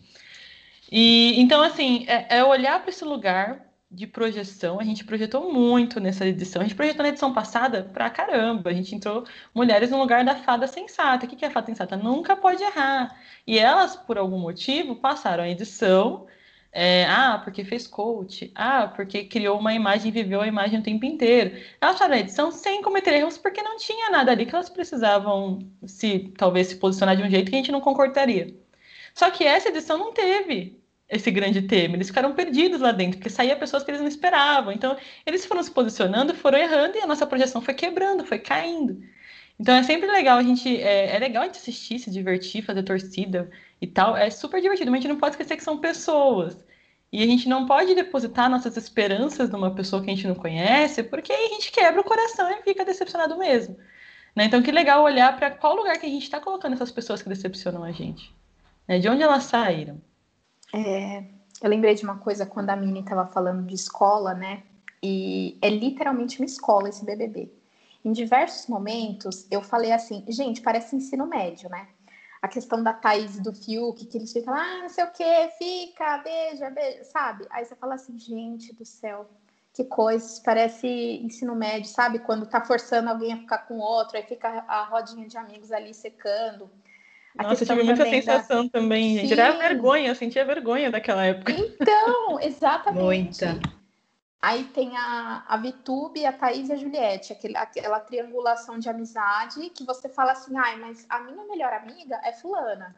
E então, assim, é, é olhar para esse lugar de projeção, a gente projetou muito nessa edição. A gente projetou na edição passada pra caramba. A gente entrou mulheres no lugar da fada sensata. O que é a fada sensata? Nunca pode errar. E elas, por algum motivo, passaram a edição. É, ah, porque fez coach. Ah, porque criou uma imagem, viveu a imagem o tempo inteiro. Elas passaram a edição sem cometer erros, porque não tinha nada ali que elas precisavam se talvez se posicionar de um jeito que a gente não concordaria. Só que essa edição não teve esse grande tema. Eles ficaram perdidos lá dentro, porque saía pessoas que eles não esperavam. Então, eles foram se posicionando, foram errando e a nossa projeção foi quebrando, foi caindo. Então, é sempre legal a gente. É, é legal a gente assistir, se divertir, fazer torcida e tal. É super divertido, mas a gente não pode esquecer que são pessoas. E a gente não pode depositar nossas esperanças numa pessoa que a gente não conhece, porque aí a gente quebra o coração e fica decepcionado mesmo. Né? Então, que legal olhar para qual lugar que a gente está colocando essas pessoas que decepcionam a gente. Né? De onde elas saíram. É, eu lembrei de uma coisa quando a Mini estava falando de escola, né? E é literalmente uma escola esse BBB. Em diversos momentos eu falei assim, gente, parece ensino médio, né? A questão da Thaís do Fiuk, que eles ficam, ah, não sei o que, fica, beija, beija, sabe? Aí você fala assim, gente do céu, que coisa, parece ensino médio, sabe? Quando tá forçando alguém a ficar com outro, aí fica a rodinha de amigos ali secando. Nossa, eu tive muita sensação da... também, gente. Sim. Era vergonha, eu sentia vergonha daquela época. Então, exatamente. Muita. Aí tem a, a Vitube, a Thaís e a Juliette, aquele, aquela triangulação de amizade que você fala assim, ai, mas a minha melhor amiga é fulana.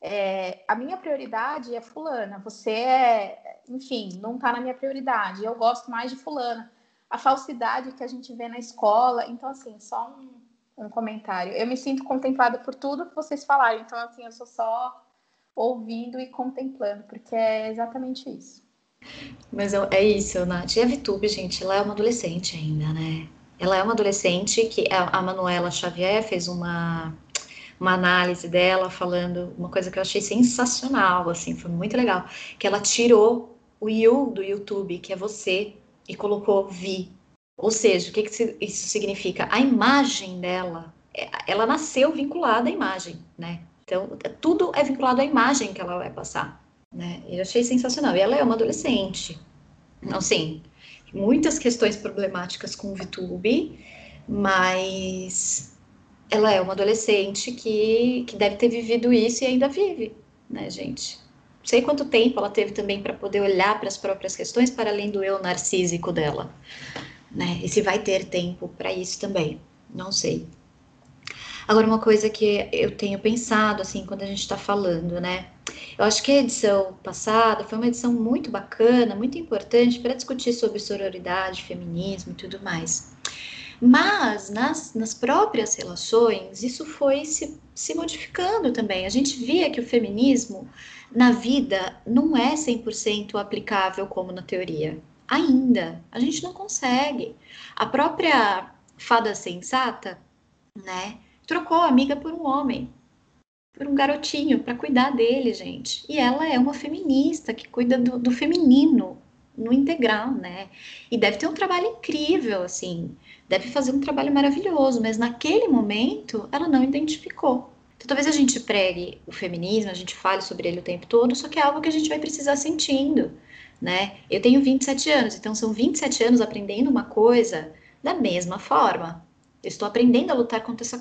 É, a minha prioridade é fulana. Você é, enfim, não tá na minha prioridade. Eu gosto mais de fulana. A falsidade que a gente vê na escola. Então, assim, só um, um comentário. Eu me sinto contemplada por tudo que vocês falaram, então assim, eu sou só ouvindo e contemplando, porque é exatamente isso. Mas é isso, Nath. E a Vitube, gente, ela é uma adolescente ainda, né? Ela é uma adolescente que a Manuela Xavier fez uma, uma análise dela falando uma coisa que eu achei sensacional, assim, foi muito legal, que ela tirou o You do YouTube, que é você, e colocou Vi, ou seja, o que, que isso significa? A imagem dela, é, ela nasceu vinculada à imagem, né? Então, tudo é vinculado à imagem que ela vai passar, né? Eu achei sensacional. E ela é uma adolescente. Então, sim, muitas questões problemáticas com o VTube, mas ela é uma adolescente que, que deve ter vivido isso e ainda vive, né, gente? Não sei quanto tempo ela teve também para poder olhar para as próprias questões para além do eu narcísico dela né? E se vai ter tempo para isso também, não sei. Agora, uma coisa que eu tenho pensado, assim, quando a gente está falando, né? Eu acho que a edição passada foi uma edição muito bacana, muito importante para discutir sobre sororidade, feminismo e tudo mais. Mas nas, nas próprias relações, isso foi se, se modificando também. A gente via que o feminismo na vida não é 100% aplicável como na teoria ainda. A gente não consegue. A própria fada sensata, né, trocou a amiga por um homem, por um garotinho, para cuidar dele, gente. E ela é uma feminista que cuida do, do feminino no integral, né? E deve ter um trabalho incrível, assim, deve fazer um trabalho maravilhoso, mas naquele momento ela não identificou. Então, talvez a gente pregue o feminismo, a gente fale sobre ele o tempo todo, só que é algo que a gente vai precisar sentindo né? Eu tenho 27 anos, então são 27 anos aprendendo uma coisa da mesma forma. Eu estou aprendendo a lutar contra essa,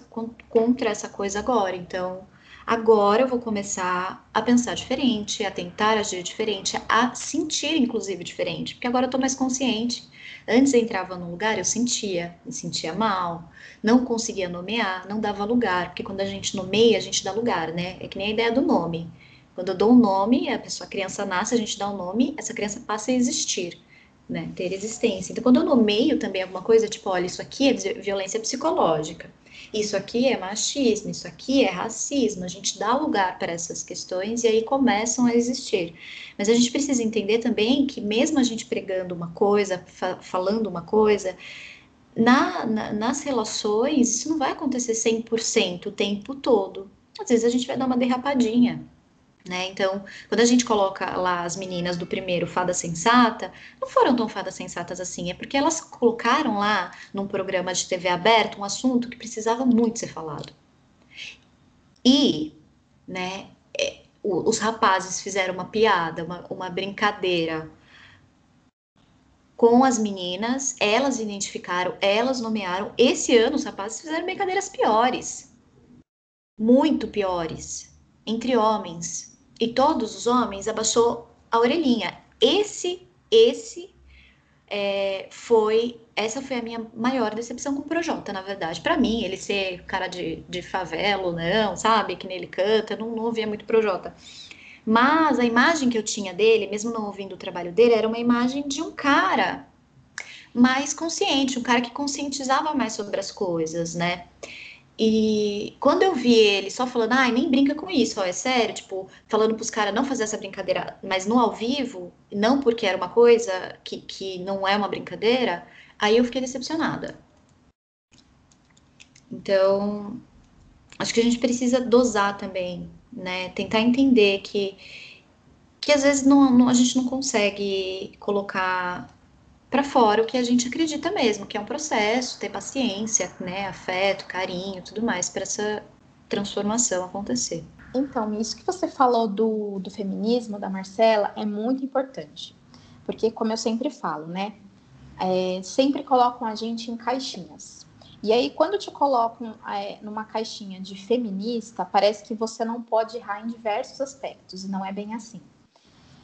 contra essa coisa agora, então agora eu vou começar a pensar diferente, a tentar agir diferente, a sentir inclusive diferente, porque agora eu estou mais consciente. Antes eu entrava num lugar, eu sentia, me sentia mal, não conseguia nomear, não dava lugar, porque quando a gente nomeia, a gente dá lugar, né? É que nem a ideia do nome. Quando eu dou um nome, a pessoa, a criança nasce, a gente dá um nome, essa criança passa a existir, né? Ter existência. Então, quando eu nomeio também alguma coisa, tipo, olha, isso aqui é violência psicológica, isso aqui é machismo, isso aqui é racismo, a gente dá lugar para essas questões e aí começam a existir. Mas a gente precisa entender também que, mesmo a gente pregando uma coisa, fa falando uma coisa, na, na, nas relações, isso não vai acontecer 100% o tempo todo. Às vezes a gente vai dar uma derrapadinha, né? Então, quando a gente coloca lá as meninas do primeiro Fada Sensata, não foram tão fadas sensatas assim, é porque elas colocaram lá num programa de TV aberto um assunto que precisava muito ser falado. E, né, é, os rapazes fizeram uma piada, uma, uma brincadeira com as meninas, elas identificaram, elas nomearam. Esse ano os rapazes fizeram brincadeiras piores. Muito piores. Entre homens. E todos os homens abaixou a orelhinha. Esse, esse é, foi essa foi a minha maior decepção com o Projota, na verdade. Para mim, ele ser cara de, de favela ou não, sabe? Que nele canta, não, não ouvia muito Projota. Mas a imagem que eu tinha dele, mesmo não ouvindo o trabalho dele, era uma imagem de um cara mais consciente, um cara que conscientizava mais sobre as coisas, né? E quando eu vi ele só falando, ai, nem brinca com isso, ó, é sério, tipo, falando pros caras não fazer essa brincadeira, mas no ao vivo, não porque era uma coisa que, que não é uma brincadeira, aí eu fiquei decepcionada. Então, acho que a gente precisa dosar também, né? Tentar entender que, que às vezes não, não a gente não consegue colocar para fora o que a gente acredita mesmo, que é um processo, ter paciência, né, afeto, carinho, tudo mais para essa transformação acontecer. Então, isso que você falou do, do feminismo, da Marcela, é muito importante. Porque, como eu sempre falo, né? É, sempre colocam a gente em caixinhas. E aí, quando te colocam é, numa caixinha de feminista, parece que você não pode errar em diversos aspectos, e não é bem assim.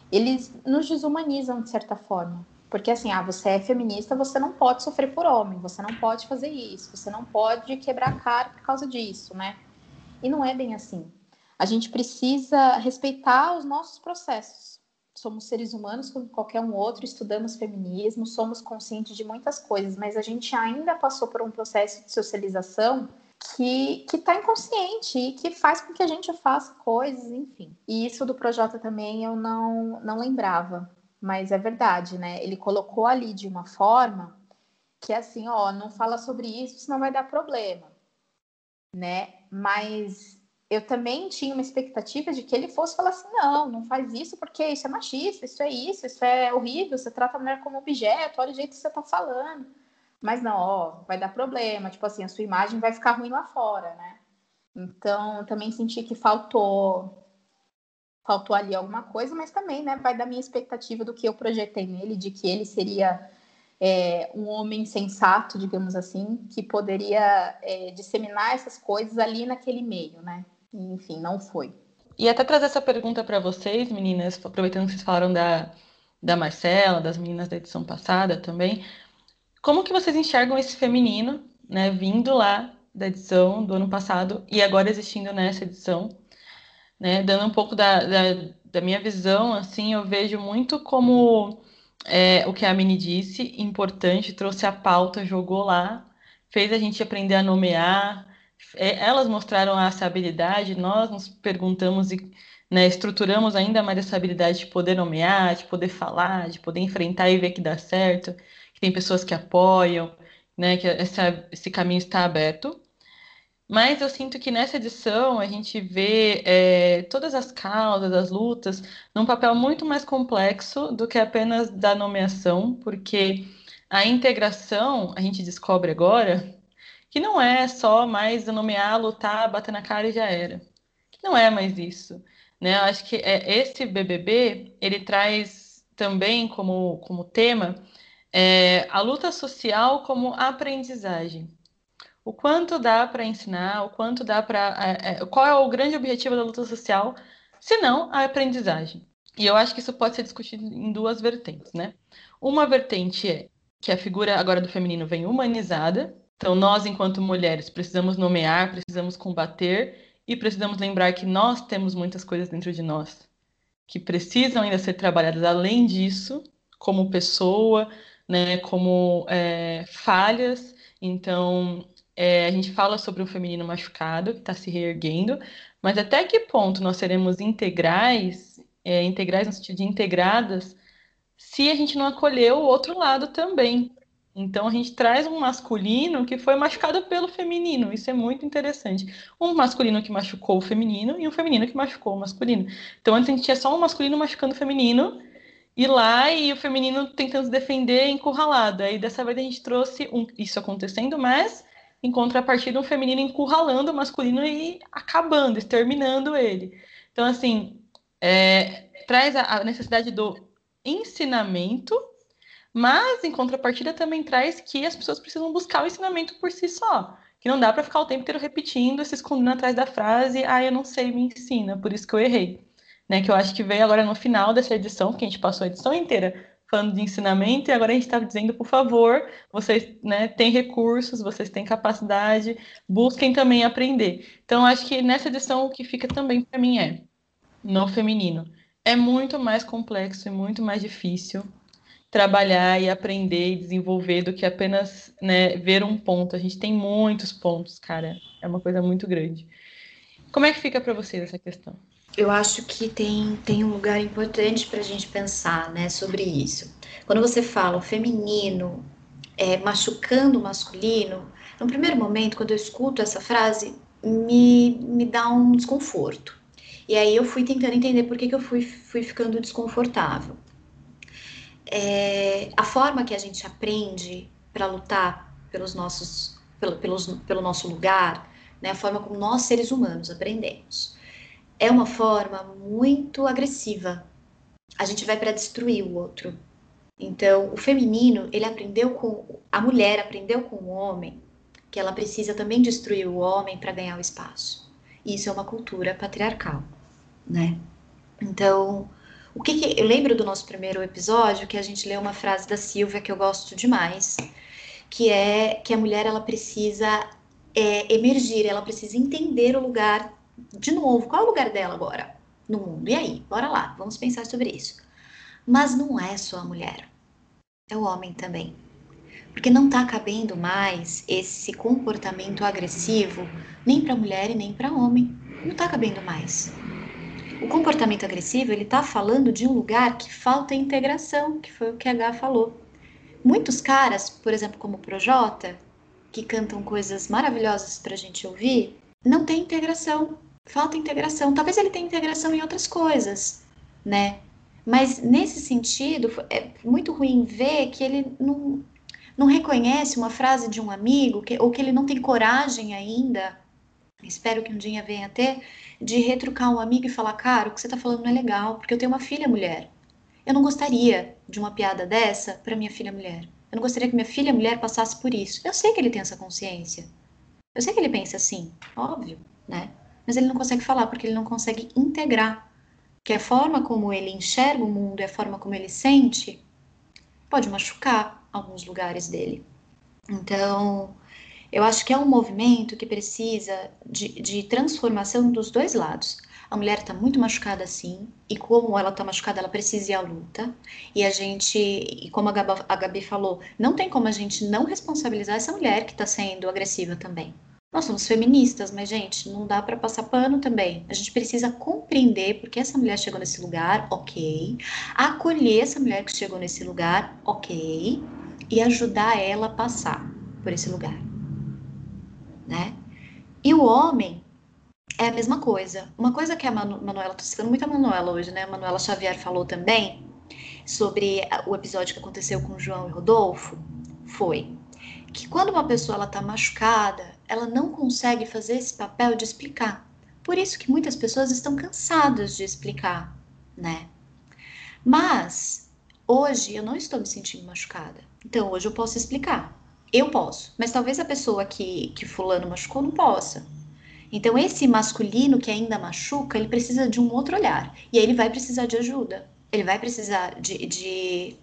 Eles nos desumanizam de certa forma, porque assim, ah, você é feminista, você não pode sofrer por homem, você não pode fazer isso, você não pode quebrar a cara por causa disso, né? E não é bem assim. A gente precisa respeitar os nossos processos. Somos seres humanos como qualquer um outro, estudamos feminismo, somos conscientes de muitas coisas, mas a gente ainda passou por um processo de socialização que está inconsciente e que faz com que a gente faça coisas, enfim. E isso do Projota também eu não, não lembrava mas é verdade, né? Ele colocou ali de uma forma que assim, ó, não fala sobre isso, senão vai dar problema, né? Mas eu também tinha uma expectativa de que ele fosse falar assim, não, não faz isso porque isso é machista, isso é isso, isso é horrível, você trata a mulher como objeto, olha o jeito que você tá falando. Mas não, ó, vai dar problema, tipo assim, a sua imagem vai ficar ruim lá fora, né? Então, também senti que faltou faltou ali alguma coisa, mas também, né, vai da minha expectativa do que eu projetei nele, de que ele seria é, um homem sensato, digamos assim, que poderia é, disseminar essas coisas ali naquele meio, né? enfim, não foi. E até trazer essa pergunta para vocês, meninas, aproveitando que vocês falaram da, da Marcela, das meninas da edição passada também, como que vocês enxergam esse feminino, né, vindo lá da edição do ano passado e agora existindo nessa edição? Né? Dando um pouco da, da, da minha visão, assim, eu vejo muito como é, o que a Mini disse, importante, trouxe a pauta, jogou lá, fez a gente aprender a nomear. É, elas mostraram essa habilidade, nós nos perguntamos e né, estruturamos ainda mais essa habilidade de poder nomear, de poder falar, de poder enfrentar e ver que dá certo, que tem pessoas que apoiam, né, que essa, esse caminho está aberto. Mas eu sinto que nessa edição a gente vê é, todas as causas, as lutas, num papel muito mais complexo do que apenas da nomeação, porque a integração, a gente descobre agora, que não é só mais nomear, lutar, bater na cara e já era. Que não é mais isso. Né? Eu acho que é, esse BBB, ele traz também como, como tema é, a luta social como aprendizagem o quanto dá para ensinar, o quanto dá para. É, é, qual é o grande objetivo da luta social, se não a aprendizagem. E eu acho que isso pode ser discutido em duas vertentes, né? Uma vertente é que a figura agora do feminino vem humanizada, então nós, enquanto mulheres, precisamos nomear, precisamos combater e precisamos lembrar que nós temos muitas coisas dentro de nós que precisam ainda ser trabalhadas além disso, como pessoa, né, como é, falhas. Então, é, a gente fala sobre um feminino machucado que está se reerguendo, mas até que ponto nós seremos integrais, é, integrais no sentido de integradas, se a gente não acolher o outro lado também. Então a gente traz um masculino que foi machucado pelo feminino. Isso é muito interessante. Um masculino que machucou o feminino e um feminino que machucou o masculino. Então antes a gente tinha só um masculino machucando o feminino e lá e o feminino tentando se defender encurralado. Aí dessa vez a gente trouxe um, isso acontecendo, mas em contrapartida um feminino encurralando o masculino e acabando, exterminando ele. Então, assim, é, traz a, a necessidade do ensinamento, Mas, em contrapartida, também traz que as pessoas precisam buscar o ensinamento por si só. Que não dá para ficar o tempo inteiro repetindo, se escondendo atrás da frase, ah, eu não sei, me ensina, por isso que eu errei. Né, que eu acho que veio agora no final dessa edição, que a gente passou a edição inteira falando de ensinamento, e agora a gente está dizendo, por favor, vocês né, têm recursos, vocês têm capacidade, busquem também aprender. Então, acho que nessa edição o que fica também para mim é, no feminino, é muito mais complexo e muito mais difícil trabalhar e aprender e desenvolver do que apenas né, ver um ponto. A gente tem muitos pontos, cara. É uma coisa muito grande. Como é que fica para vocês essa questão? Eu acho que tem, tem um lugar importante para a gente pensar né, sobre isso. Quando você fala o feminino é, machucando o masculino, no primeiro momento, quando eu escuto essa frase, me, me dá um desconforto. E aí eu fui tentando entender por que, que eu fui, fui ficando desconfortável é, a forma que a gente aprende para lutar pelos nossos, pelo, pelos, pelo nosso lugar, né, a forma como nós seres humanos aprendemos, é uma forma muito agressiva. A gente vai para destruir o outro. Então, o feminino, ele aprendeu com a mulher aprendeu com o homem que ela precisa também destruir o homem para ganhar o espaço. Isso é uma cultura patriarcal, né? Então, o que, que, eu lembro do nosso primeiro episódio que a gente leu uma frase da Silvia que eu gosto demais, que é que a mulher ela precisa é, emergir, ela precisa entender o lugar de novo. Qual é o lugar dela agora no mundo? E aí, bora lá, vamos pensar sobre isso. Mas não é só a mulher, é o homem também. Porque não está cabendo mais esse comportamento agressivo nem para mulher e nem para homem. Não está cabendo mais. O comportamento agressivo, ele está falando de um lugar que falta integração, que foi o que a H falou. Muitos caras, por exemplo, como o Projota, que cantam coisas maravilhosas para a gente ouvir, não tem integração, falta integração. Talvez ele tenha integração em outras coisas, né? Mas nesse sentido, é muito ruim ver que ele não, não reconhece uma frase de um amigo, que, ou que ele não tem coragem ainda, espero que um dia venha ter, de retrucar um amigo e falar, cara, o que você está falando não é legal, porque eu tenho uma filha mulher. Eu não gostaria de uma piada dessa para minha filha mulher. Eu não gostaria que minha filha mulher passasse por isso. Eu sei que ele tem essa consciência. Eu sei que ele pensa assim, óbvio, né? Mas ele não consegue falar porque ele não consegue integrar que a forma como ele enxerga o mundo e a forma como ele sente pode machucar alguns lugares dele. Então, eu acho que é um movimento que precisa de, de transformação dos dois lados. A mulher está muito machucada assim, e como ela está machucada, ela precisa ir à luta. E a gente, e como a Gabi, a Gabi falou, não tem como a gente não responsabilizar essa mulher que está sendo agressiva também. Nós somos feministas, mas, gente, não dá para passar pano também. A gente precisa compreender porque essa mulher chegou nesse lugar, ok. Acolher essa mulher que chegou nesse lugar, ok. E ajudar ela a passar por esse lugar né? E o homem é a mesma coisa. Uma coisa que a Manu, Manuela, tô citando muito a Manuela hoje, né? A Manuela Xavier falou também sobre o episódio que aconteceu com João e Rodolfo, foi que quando uma pessoa ela tá machucada, ela não consegue fazer esse papel de explicar. Por isso que muitas pessoas estão cansadas de explicar, né? Mas hoje eu não estou me sentindo machucada. Então hoje eu posso explicar. Eu posso, mas talvez a pessoa que, que fulano machucou não possa. Então, esse masculino que ainda machuca, ele precisa de um outro olhar. E aí ele vai precisar de ajuda. Ele vai precisar de, de,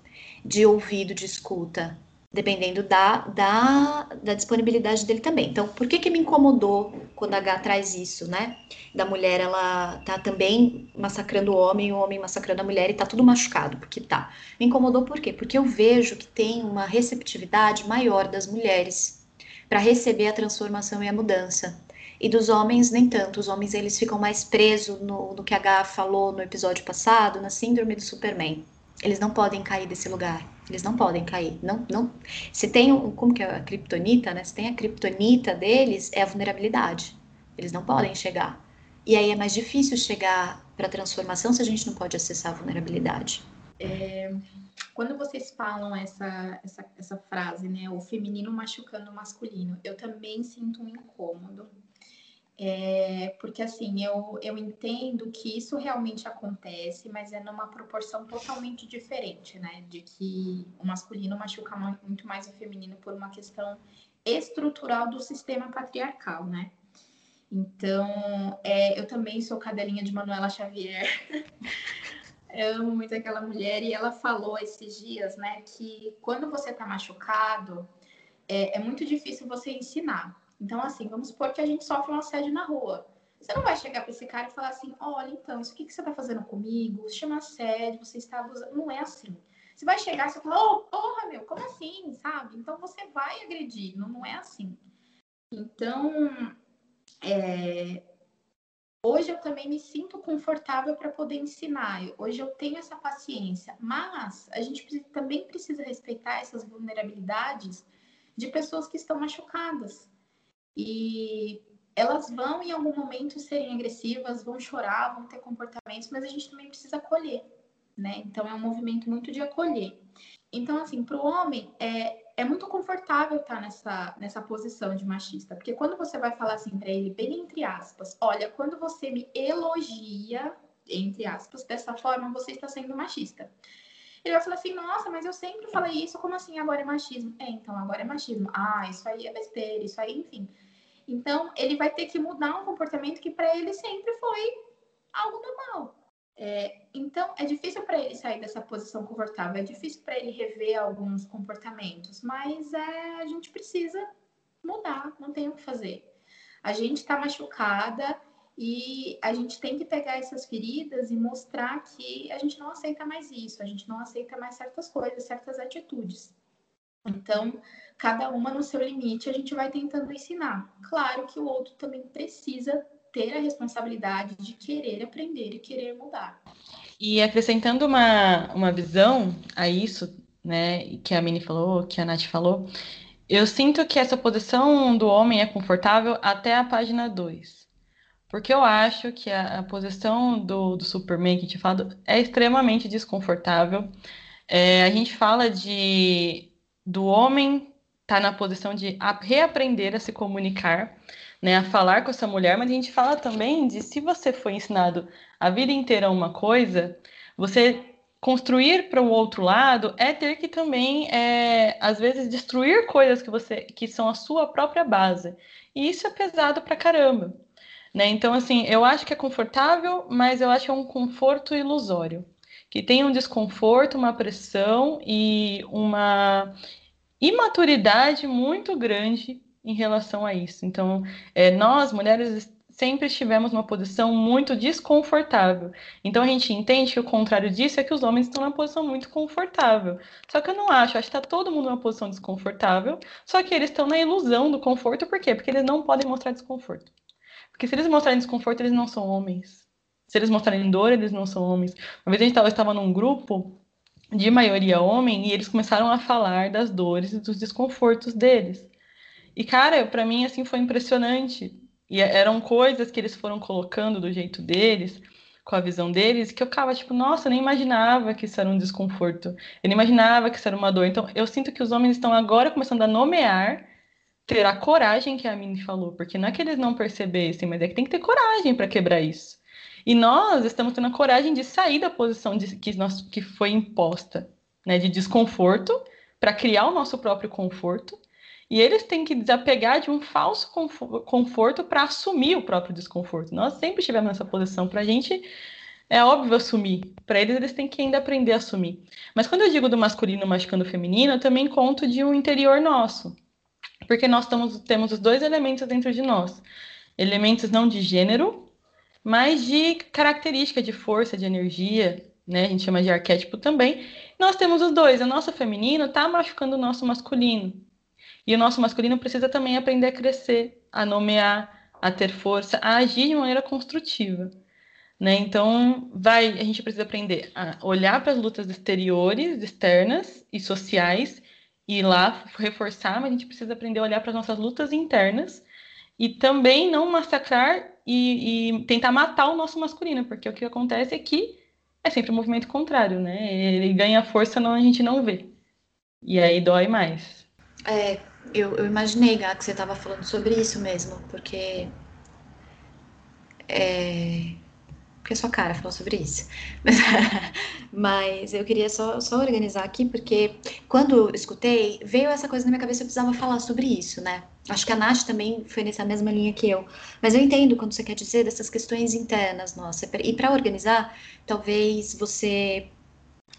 de ouvido, de escuta dependendo da, da, da, disponibilidade dele também. Então, por que que me incomodou quando a H traz isso, né? Da mulher, ela tá também massacrando o homem, o homem massacrando a mulher e tá tudo machucado, porque tá. Me incomodou por quê? Porque eu vejo que tem uma receptividade maior das mulheres para receber a transformação e a mudança. E dos homens, nem tanto. Os homens, eles ficam mais presos no, no que a H falou no episódio passado, na síndrome do Superman. Eles não podem cair desse lugar eles não podem cair. Não, não. Se tem um, como que é a criptonita, né? Se tem a criptonita deles, é a vulnerabilidade. Eles não podem chegar. E aí é mais difícil chegar para a transformação se a gente não pode acessar a vulnerabilidade. É, quando vocês falam essa, essa, essa frase, né? O feminino machucando o masculino, eu também sinto um incômodo. É, porque assim, eu, eu entendo que isso realmente acontece, mas é numa proporção totalmente diferente, né? De que o masculino machuca muito mais o feminino por uma questão estrutural do sistema patriarcal, né? Então, é, eu também sou cadelinha de Manuela Xavier. eu amo muito aquela mulher e ela falou esses dias, né, que quando você tá machucado, é, é muito difícil você ensinar. Então, assim, vamos supor que a gente sofre um assédio na rua. Você não vai chegar para esse cara e falar assim: olha, então, isso aqui que você está fazendo comigo, chama assédio, você está abusando. Não é assim. Você vai chegar e você fala: oh, porra, meu, como assim, sabe? Então você vai agredir, não, não é assim. Então, é... hoje eu também me sinto confortável para poder ensinar. Hoje eu tenho essa paciência, mas a gente também precisa respeitar essas vulnerabilidades de pessoas que estão machucadas. E elas vão em algum momento serem agressivas, vão chorar, vão ter comportamentos, mas a gente também precisa acolher, né? Então é um movimento muito de acolher. Então, assim, para o homem é, é muito confortável estar tá nessa, nessa posição de machista, porque quando você vai falar assim para ele, bem entre aspas, olha, quando você me elogia, entre aspas, dessa forma, você está sendo machista. Ele vai falar assim, nossa, mas eu sempre falei isso, como assim agora é machismo? É, então agora é machismo. Ah, isso aí é besteira, isso aí, enfim. Então, ele vai ter que mudar um comportamento que para ele sempre foi algo normal. É, então, é difícil para ele sair dessa posição confortável, é difícil para ele rever alguns comportamentos, mas é, a gente precisa mudar, não tem o que fazer. A gente está machucada e a gente tem que pegar essas feridas e mostrar que a gente não aceita mais isso, a gente não aceita mais certas coisas, certas atitudes. Então, cada uma no seu limite, a gente vai tentando ensinar. Claro que o outro também precisa ter a responsabilidade de querer aprender e querer mudar. E acrescentando uma, uma visão a isso, né, que a Mini falou, que a Nath falou, eu sinto que essa posição do homem é confortável até a página 2. Porque eu acho que a, a posição do, do Superman que te falado é extremamente desconfortável. É, a gente fala de do homem tá na posição de reaprender a se comunicar, né, a falar com essa mulher, mas a gente fala também de se você foi ensinado a vida inteira uma coisa, você construir para o outro lado é ter que também, é, às vezes, destruir coisas que você que são a sua própria base. E isso é pesado para caramba. Né? Então, assim, eu acho que é confortável, mas eu acho que é um conforto ilusório. Que tem um desconforto, uma pressão e uma imaturidade muito grande em relação a isso. Então, é, nós, mulheres, sempre estivemos numa posição muito desconfortável. Então, a gente entende que o contrário disso é que os homens estão numa posição muito confortável. Só que eu não acho, acho que está todo mundo numa posição desconfortável, só que eles estão na ilusão do conforto, por quê? Porque eles não podem mostrar desconforto. Porque se eles mostrarem desconforto, eles não são homens. Se eles mostrarem dor, eles não são homens. Uma vez a gente estava num grupo de maioria homem e eles começaram a falar das dores e dos desconfortos deles. E cara, para mim assim foi impressionante. E eram coisas que eles foram colocando do jeito deles, com a visão deles, que eu ficava tipo, nossa, eu nem imaginava que isso era um desconforto. Eu nem imaginava que isso era uma dor. Então, eu sinto que os homens estão agora começando a nomear, ter a coragem que a Mini falou, porque não é que eles não percebessem, mas é que tem que ter coragem para quebrar isso. E nós estamos tendo a coragem de sair da posição de, que, nós, que foi imposta, né, de desconforto, para criar o nosso próprio conforto. E eles têm que desapegar de um falso conforto para assumir o próprio desconforto. Nós sempre estivemos nessa posição. Para a gente, é óbvio assumir. Para eles, eles têm que ainda aprender a assumir. Mas quando eu digo do masculino machucando o feminino, eu também conto de um interior nosso. Porque nós estamos, temos os dois elementos dentro de nós. Elementos não de gênero, mas de característica de força, de energia, né? A gente chama de arquétipo também. Nós temos os dois. O nosso feminino está machucando o nosso masculino. E o nosso masculino precisa também aprender a crescer, a nomear, a ter força, a agir de maneira construtiva. Né? Então, vai, a gente precisa aprender a olhar para as lutas exteriores, externas e sociais, e lá reforçar, mas a gente precisa aprender a olhar para as nossas lutas internas e também não massacrar e, e, tentar matar o nosso masculino, porque o que acontece é que é sempre um movimento contrário, né? Ele ganha força onde a gente não vê. E aí dói mais. É, eu, eu imaginei, Gá, que você estava falando sobre isso mesmo, porque é, porque a sua cara falou sobre isso. Mas, mas, eu queria só, só organizar aqui, porque quando escutei, veio essa coisa na minha cabeça, eu precisava falar sobre isso, né? Acho que a Nath também foi nessa mesma linha que eu. Mas eu entendo quando você quer dizer dessas questões internas, nossa. E para organizar, talvez você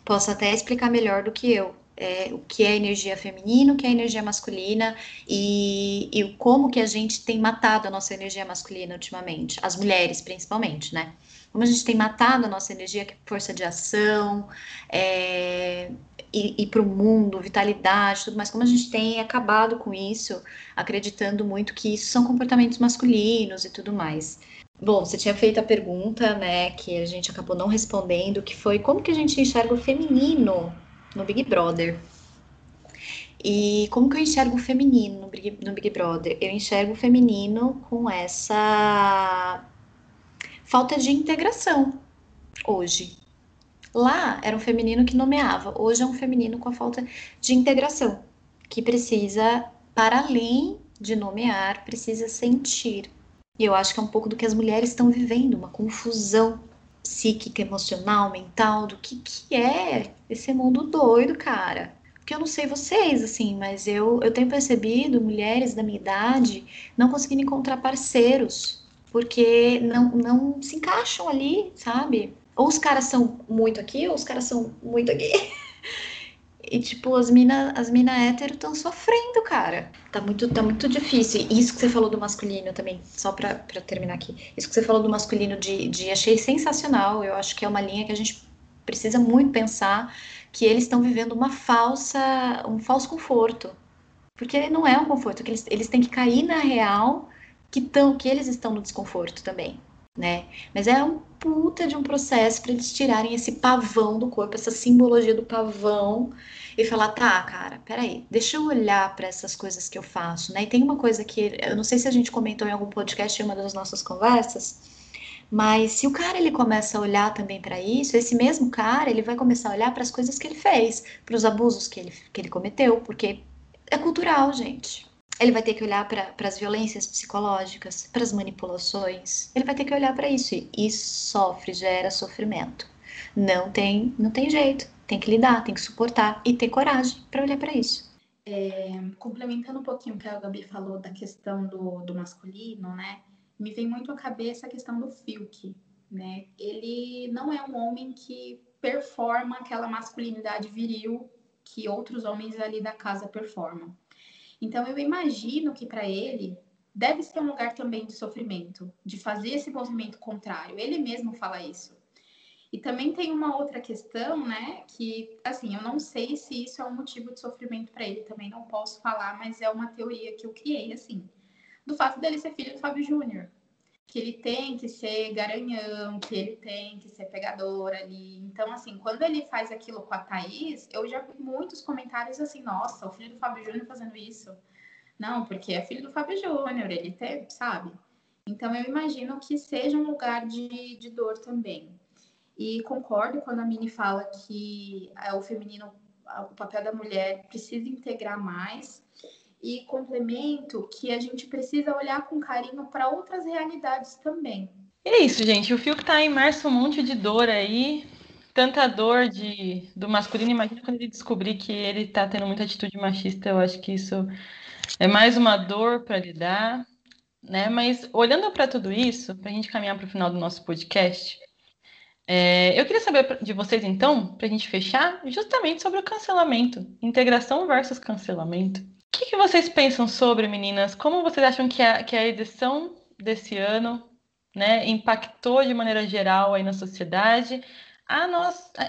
possa até explicar melhor do que eu. É, o que é energia feminina, o que é energia masculina e, e como que a gente tem matado a nossa energia masculina ultimamente, as mulheres principalmente, né? Como a gente tem matado a nossa energia, que é força de ação, é, e, e para o mundo, vitalidade, tudo mais, como a gente tem acabado com isso, acreditando muito que isso são comportamentos masculinos e tudo mais. Bom, você tinha feito a pergunta, né, que a gente acabou não respondendo, que foi como que a gente enxerga o feminino no Big Brother? E como que eu enxergo o feminino no Big, no Big Brother? Eu enxergo o feminino com essa falta de integração hoje. Lá era um feminino que nomeava, hoje é um feminino com a falta de integração, que precisa, para além de nomear, precisa sentir. E eu acho que é um pouco do que as mulheres estão vivendo, uma confusão psíquica, emocional, mental, do que, que é esse mundo doido, cara. Porque eu não sei vocês, assim, mas eu, eu tenho percebido mulheres da minha idade não conseguindo encontrar parceiros porque não, não se encaixam ali, sabe? Ou os caras são muito aqui, ou os caras são muito aqui. E, tipo, as minas as mina hétero estão sofrendo, cara. Tá muito, tá muito difícil. E isso que você falou do masculino também, só pra, pra terminar aqui. Isso que você falou do masculino de, de achei sensacional. Eu acho que é uma linha que a gente precisa muito pensar que eles estão vivendo uma falsa, um falso conforto. Porque não é um conforto, que eles, eles têm que cair na real que, tão, que eles estão no desconforto também, né? Mas é um puta de um processo para eles tirarem esse pavão do corpo, essa simbologia do pavão e falar, tá, cara, peraí, deixa eu olhar para essas coisas que eu faço, né? E tem uma coisa que eu não sei se a gente comentou em algum podcast em uma das nossas conversas, mas se o cara ele começa a olhar também para isso, esse mesmo cara ele vai começar a olhar para as coisas que ele fez, para os abusos que ele, que ele cometeu, porque é cultural, gente. Ele vai ter que olhar para as violências psicológicas, para as manipulações. Ele vai ter que olhar para isso e, sofre, gera sofrimento. Não tem, não tem jeito. Tem que lidar, tem que suportar e ter coragem para olhar para isso. É, complementando um pouquinho o que a Gabi falou da questão do, do masculino, né? Me vem muito à cabeça a questão do Filk, né? Ele não é um homem que performa aquela masculinidade viril que outros homens ali da casa performam. Então eu imagino que para ele deve ser um lugar também de sofrimento, de fazer esse movimento contrário. Ele mesmo fala isso. E também tem uma outra questão, né, que assim, eu não sei se isso é um motivo de sofrimento para ele, também não posso falar, mas é uma teoria que eu criei assim, do fato dele ser filho do Fábio Júnior que ele tem que ser garanhão, que ele tem que ser pegador ali. Então, assim, quando ele faz aquilo com a Thaís, eu já vi muitos comentários assim, nossa, o filho do Fábio Júnior fazendo isso. Não, porque é filho do Fábio Júnior, ele tem, sabe? Então, eu imagino que seja um lugar de, de dor também. E concordo quando a Mini fala que é, o feminino, o papel da mulher precisa integrar mais e complemento que a gente precisa olhar com carinho para outras realidades também. É isso, gente. O fio que está imerso um monte de dor aí, tanta dor de, do masculino. Imagina quando ele descobrir que ele está tendo muita atitude machista. Eu acho que isso é mais uma dor para lidar, né? Mas olhando para tudo isso, para a gente caminhar para o final do nosso podcast, é, eu queria saber de vocês, então, para a gente fechar, justamente sobre o cancelamento, integração versus cancelamento. Que, vocês pensam sobre, meninas? Como vocês acham que a, que a edição desse ano né, impactou de maneira geral aí na sociedade a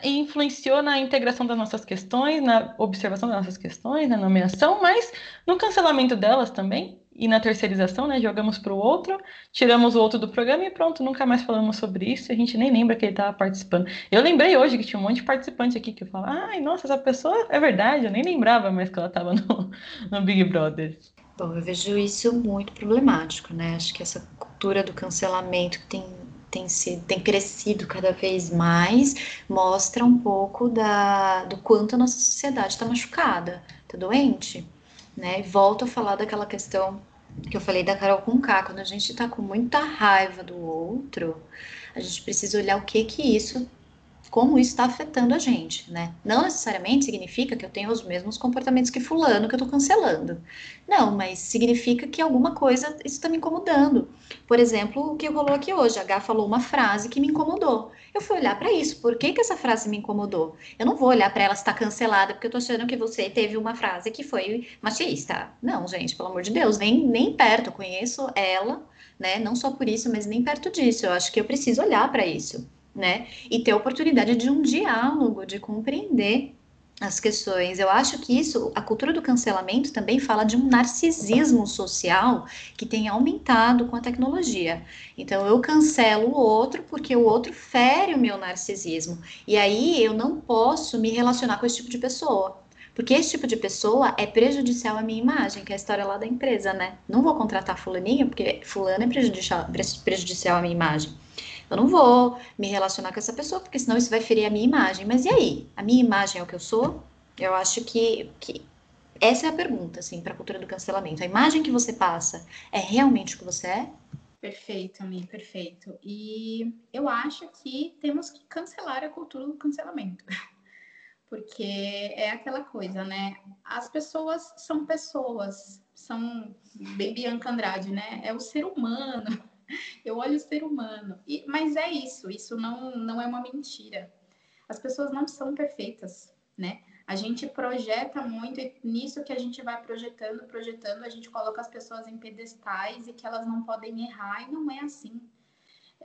influenciou na integração das nossas questões, na observação das nossas questões, na nomeação, mas no cancelamento delas também? E na terceirização, né, jogamos para o outro, tiramos o outro do programa e pronto, nunca mais falamos sobre isso, a gente nem lembra que ele estava participando. Eu lembrei hoje que tinha um monte de participante aqui que eu falo, ai, nossa, essa pessoa é verdade, eu nem lembrava mais que ela estava no, no Big Brother. Bom, eu vejo isso muito problemático, né? Acho que essa cultura do cancelamento que tem tem, sido, tem crescido cada vez mais, mostra um pouco da, do quanto a nossa sociedade está machucada, está doente, né? Volto a falar daquela questão que eu falei da Carol com K, quando a gente tá com muita raiva do outro, a gente precisa olhar o que que isso como isso está afetando a gente, né? Não necessariamente significa que eu tenho os mesmos comportamentos que fulano que eu tô cancelando. Não, mas significa que alguma coisa está me incomodando. Por exemplo, o que rolou aqui hoje, a H falou uma frase que me incomodou. Eu fui olhar para isso. Por que, que essa frase me incomodou? Eu não vou olhar para ela está cancelada porque eu tô achando que você teve uma frase que foi machista. Não, gente, pelo amor de Deus, nem, nem perto. Eu conheço ela, né? Não só por isso, mas nem perto disso. Eu acho que eu preciso olhar para isso né? E ter oportunidade de um diálogo, de compreender as questões. Eu acho que isso, a cultura do cancelamento também fala de um narcisismo social que tem aumentado com a tecnologia. Então eu cancelo o outro porque o outro fere o meu narcisismo. E aí eu não posso me relacionar com esse tipo de pessoa. Porque esse tipo de pessoa é prejudicial à minha imagem, que é a história lá da empresa, né? Não vou contratar fulaninho, porque fulano é prejudicial, prejudicial à minha imagem. Eu não vou me relacionar com essa pessoa, porque senão isso vai ferir a minha imagem. Mas e aí? A minha imagem é o que eu sou? Eu acho que, que essa é a pergunta, assim, para a cultura do cancelamento. A imagem que você passa é realmente o que você é? Perfeito, Ami, perfeito. E eu acho que temos que cancelar a cultura do cancelamento. Porque é aquela coisa, né? As pessoas são pessoas, são bem Bianca Andrade, né? É o ser humano eu olho o ser humano. E, mas é isso, isso não, não é uma mentira. As pessoas não são perfeitas, né? A gente projeta muito e nisso que a gente vai projetando, projetando, a gente coloca as pessoas em pedestais e que elas não podem errar e não é assim.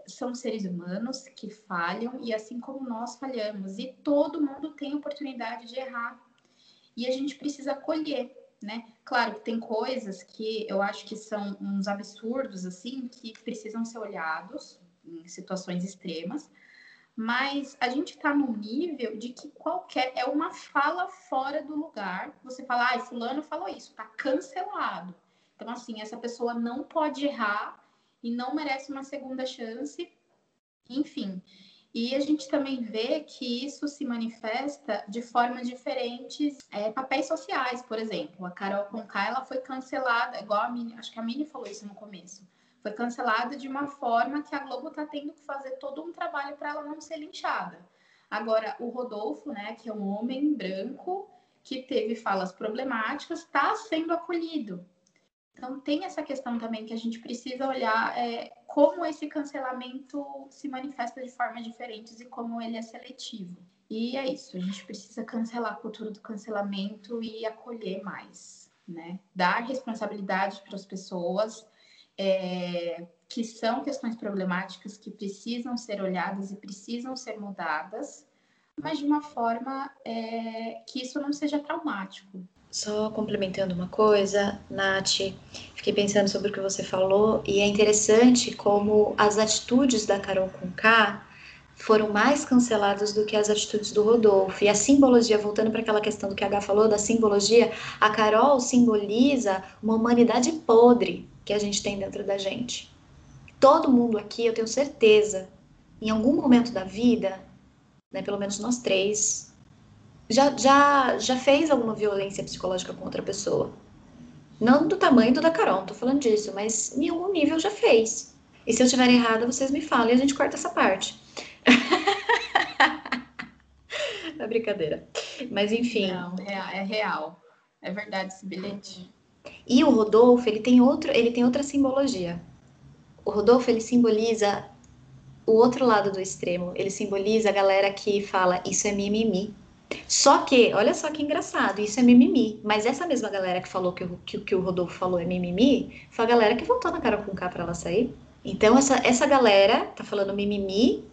São seres humanos que falham e assim como nós falhamos e todo mundo tem oportunidade de errar. E a gente precisa acolher, né? Claro que tem coisas que eu acho que são uns absurdos, assim, que precisam ser olhados em situações extremas, mas a gente está no nível de que qualquer é uma fala fora do lugar. Você fala, ai, fulano falou isso, tá cancelado. Então, assim, essa pessoa não pode errar e não merece uma segunda chance. Enfim, e a gente também vê que isso se manifesta de formas diferentes, é, papéis sociais, por exemplo. A Carol Conká, ela foi cancelada, igual a Mini, acho que a Mini falou isso no começo. Foi cancelada de uma forma que a Globo está tendo que fazer todo um trabalho para ela não ser linchada. Agora, o Rodolfo, né, que é um homem branco que teve falas problemáticas, está sendo acolhido. Então, tem essa questão também que a gente precisa olhar é, como esse cancelamento se manifesta de formas diferentes e como ele é seletivo. E é isso, a gente precisa cancelar a cultura do cancelamento e acolher mais, né? Dar responsabilidade para as pessoas é, que são questões problemáticas que precisam ser olhadas e precisam ser mudadas, mas de uma forma é, que isso não seja traumático, só complementando uma coisa, Nath, fiquei pensando sobre o que você falou e é interessante como as atitudes da Carol K foram mais canceladas do que as atitudes do Rodolfo. E a simbologia, voltando para aquela questão do que a H falou da simbologia, a Carol simboliza uma humanidade podre que a gente tem dentro da gente. Todo mundo aqui, eu tenho certeza, em algum momento da vida, né, pelo menos nós três, já, já, já fez alguma violência psicológica com outra pessoa. Não do tamanho do da Carol, não tô falando disso, mas em algum nível já fez. E se eu estiver errada, vocês me falem e a gente corta essa parte. é brincadeira. Mas enfim. Não, é, é real. É verdade esse bilhete. E o Rodolfo, ele tem outro, ele tem outra simbologia. O Rodolfo, ele simboliza o outro lado do extremo. Ele simboliza a galera que fala isso é mimimi. Só que, olha só que engraçado, isso é mimimi. Mas essa mesma galera que falou que o, que, que o Rodolfo falou é mimimi, foi a galera que votou na cara com K pra ela sair. Então, essa, essa galera tá falando mimimi,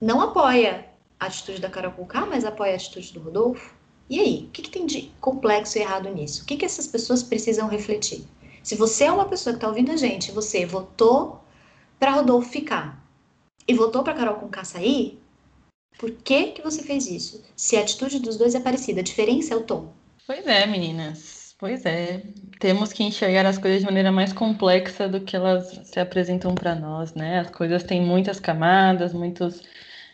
não apoia a atitude da Carol K, mas apoia a atitude do Rodolfo. E aí, o que, que tem de complexo e errado nisso? O que, que essas pessoas precisam refletir? Se você é uma pessoa que está ouvindo a gente, você votou para Rodolfo ficar e votou para Carol K sair, por que, que você fez isso? Se a atitude dos dois é parecida, a diferença é o tom. Pois é, meninas. Pois é. Temos que enxergar as coisas de maneira mais complexa do que elas se apresentam para nós, né? As coisas têm muitas camadas, muitos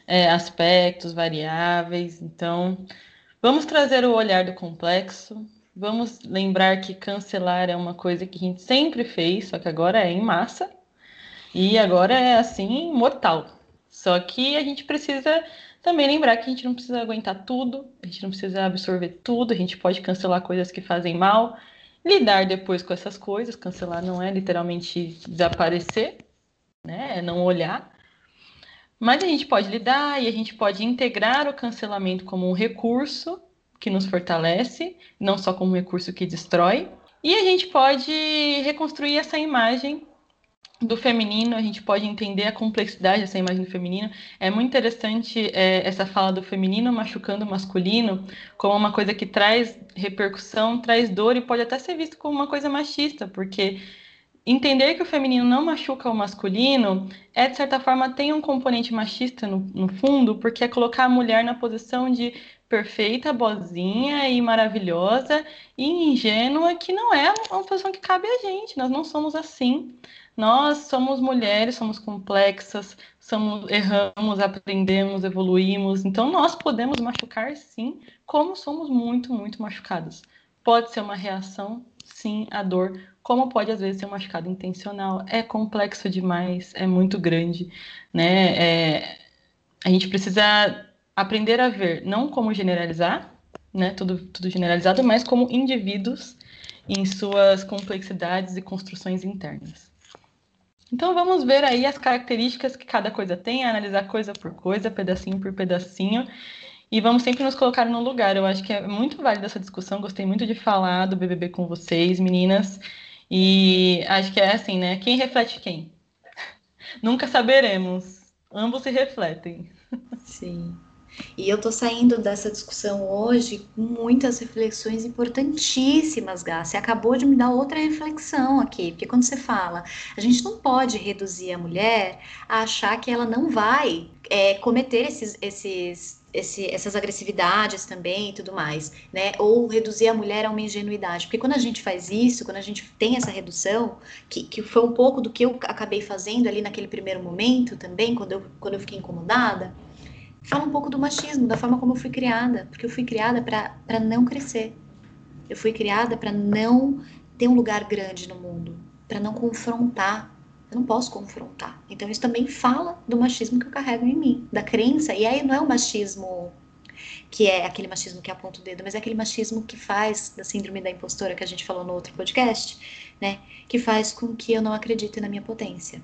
é, aspectos, variáveis. Então, vamos trazer o olhar do complexo, Vamos lembrar que cancelar é uma coisa que a gente sempre fez, só que agora é em massa. E agora é assim, mortal. Só que a gente precisa também lembrar que a gente não precisa aguentar tudo, a gente não precisa absorver tudo, a gente pode cancelar coisas que fazem mal, lidar depois com essas coisas. Cancelar não é literalmente desaparecer, né? É não olhar. Mas a gente pode lidar e a gente pode integrar o cancelamento como um recurso que nos fortalece, não só como um recurso que destrói. E a gente pode reconstruir essa imagem do feminino, a gente pode entender a complexidade dessa imagem do feminino. É muito interessante é, essa fala do feminino machucando o masculino como uma coisa que traz repercussão, traz dor e pode até ser visto como uma coisa machista, porque entender que o feminino não machuca o masculino é, de certa forma, tem um componente machista no, no fundo, porque é colocar a mulher na posição de perfeita, boazinha e maravilhosa e ingênua, que não é uma posição que cabe a gente. Nós não somos assim. Nós somos mulheres, somos complexas, somos, erramos, aprendemos, evoluímos. Então, nós podemos machucar, sim, como somos muito, muito machucadas. Pode ser uma reação, sim, à dor, como pode às vezes ser um machucado intencional. É complexo demais, é muito grande, né? É, a gente precisa aprender a ver, não como generalizar, né? Tudo, tudo generalizado, mas como indivíduos em suas complexidades e construções internas. Então vamos ver aí as características que cada coisa tem, analisar coisa por coisa, pedacinho por pedacinho, e vamos sempre nos colocar no lugar. Eu acho que é muito válida essa discussão, gostei muito de falar do BBB com vocês, meninas. E acho que é assim, né? Quem reflete quem? Nunca saberemos. Ambos se refletem. Sim. E eu tô saindo dessa discussão hoje com muitas reflexões importantíssimas, Gá. Você acabou de me dar outra reflexão aqui, porque quando você fala, a gente não pode reduzir a mulher a achar que ela não vai é, cometer esses, esses esse, essas agressividades também e tudo mais, né? Ou reduzir a mulher a uma ingenuidade. Porque quando a gente faz isso, quando a gente tem essa redução, que, que foi um pouco do que eu acabei fazendo ali naquele primeiro momento também, quando eu, quando eu fiquei incomodada, fala um pouco do machismo, da forma como eu fui criada. Porque eu fui criada para não crescer. Eu fui criada para não ter um lugar grande no mundo, para não confrontar, eu não posso confrontar. Então isso também fala do machismo que eu carrego em mim, da crença. E aí não é o machismo que é aquele machismo que aponta o dedo, mas é aquele machismo que faz da síndrome da impostora que a gente falou no outro podcast, né? Que faz com que eu não acredite na minha potência.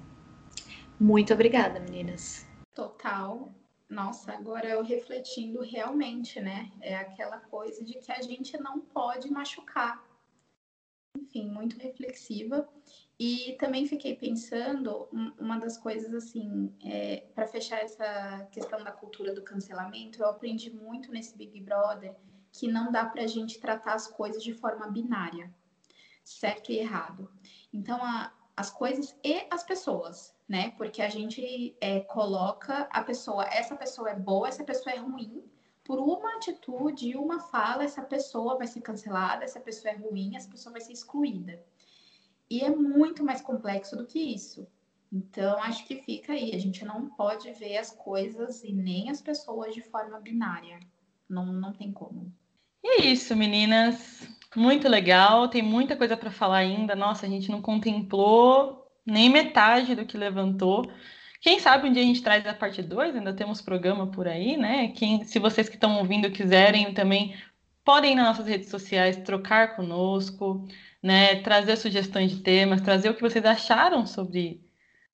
Muito obrigada, meninas. Total. Nossa, agora eu refletindo realmente, né? É aquela coisa de que a gente não pode machucar. Enfim, muito reflexiva. E também fiquei pensando, uma das coisas assim, é, para fechar essa questão da cultura do cancelamento, eu aprendi muito nesse Big Brother que não dá para a gente tratar as coisas de forma binária, certo e errado. Então, a, as coisas e as pessoas, né? Porque a gente é, coloca a pessoa, essa pessoa é boa, essa pessoa é ruim, por uma atitude, uma fala, essa pessoa vai ser cancelada, essa pessoa é ruim, essa pessoa vai ser excluída. E é muito mais complexo do que isso. Então, acho que fica aí. A gente não pode ver as coisas e nem as pessoas de forma binária. Não, não tem como. E é isso, meninas. Muito legal. Tem muita coisa para falar ainda. Nossa, a gente não contemplou nem metade do que levantou. Quem sabe um dia a gente traz a parte 2, ainda temos programa por aí, né? Quem, se vocês que estão ouvindo quiserem também, podem ir nas nossas redes sociais trocar conosco né, trazer sugestões de temas, trazer o que vocês acharam sobre,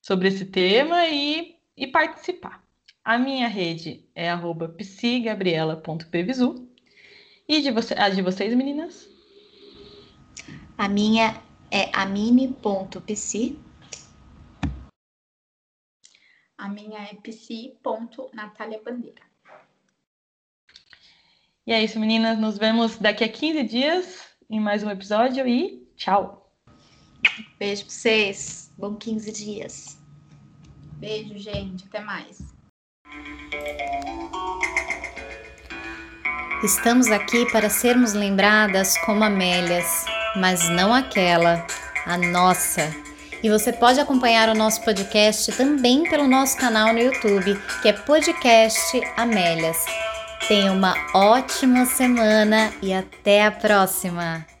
sobre esse tema e, e participar. A minha rede é arroba psigabriela.pvisu. E de você, a de vocês, meninas? A minha é amine.psi. A minha é psi.nataliabandeira. E é isso, meninas. Nos vemos daqui a 15 dias em mais um episódio e tchau. Beijo pra vocês. Bom 15 dias. Beijo, gente. Até mais. Estamos aqui para sermos lembradas como Amélias, mas não aquela, a nossa. E você pode acompanhar o nosso podcast também pelo nosso canal no YouTube, que é Podcast Amélias. Tenha uma ótima semana e até a próxima!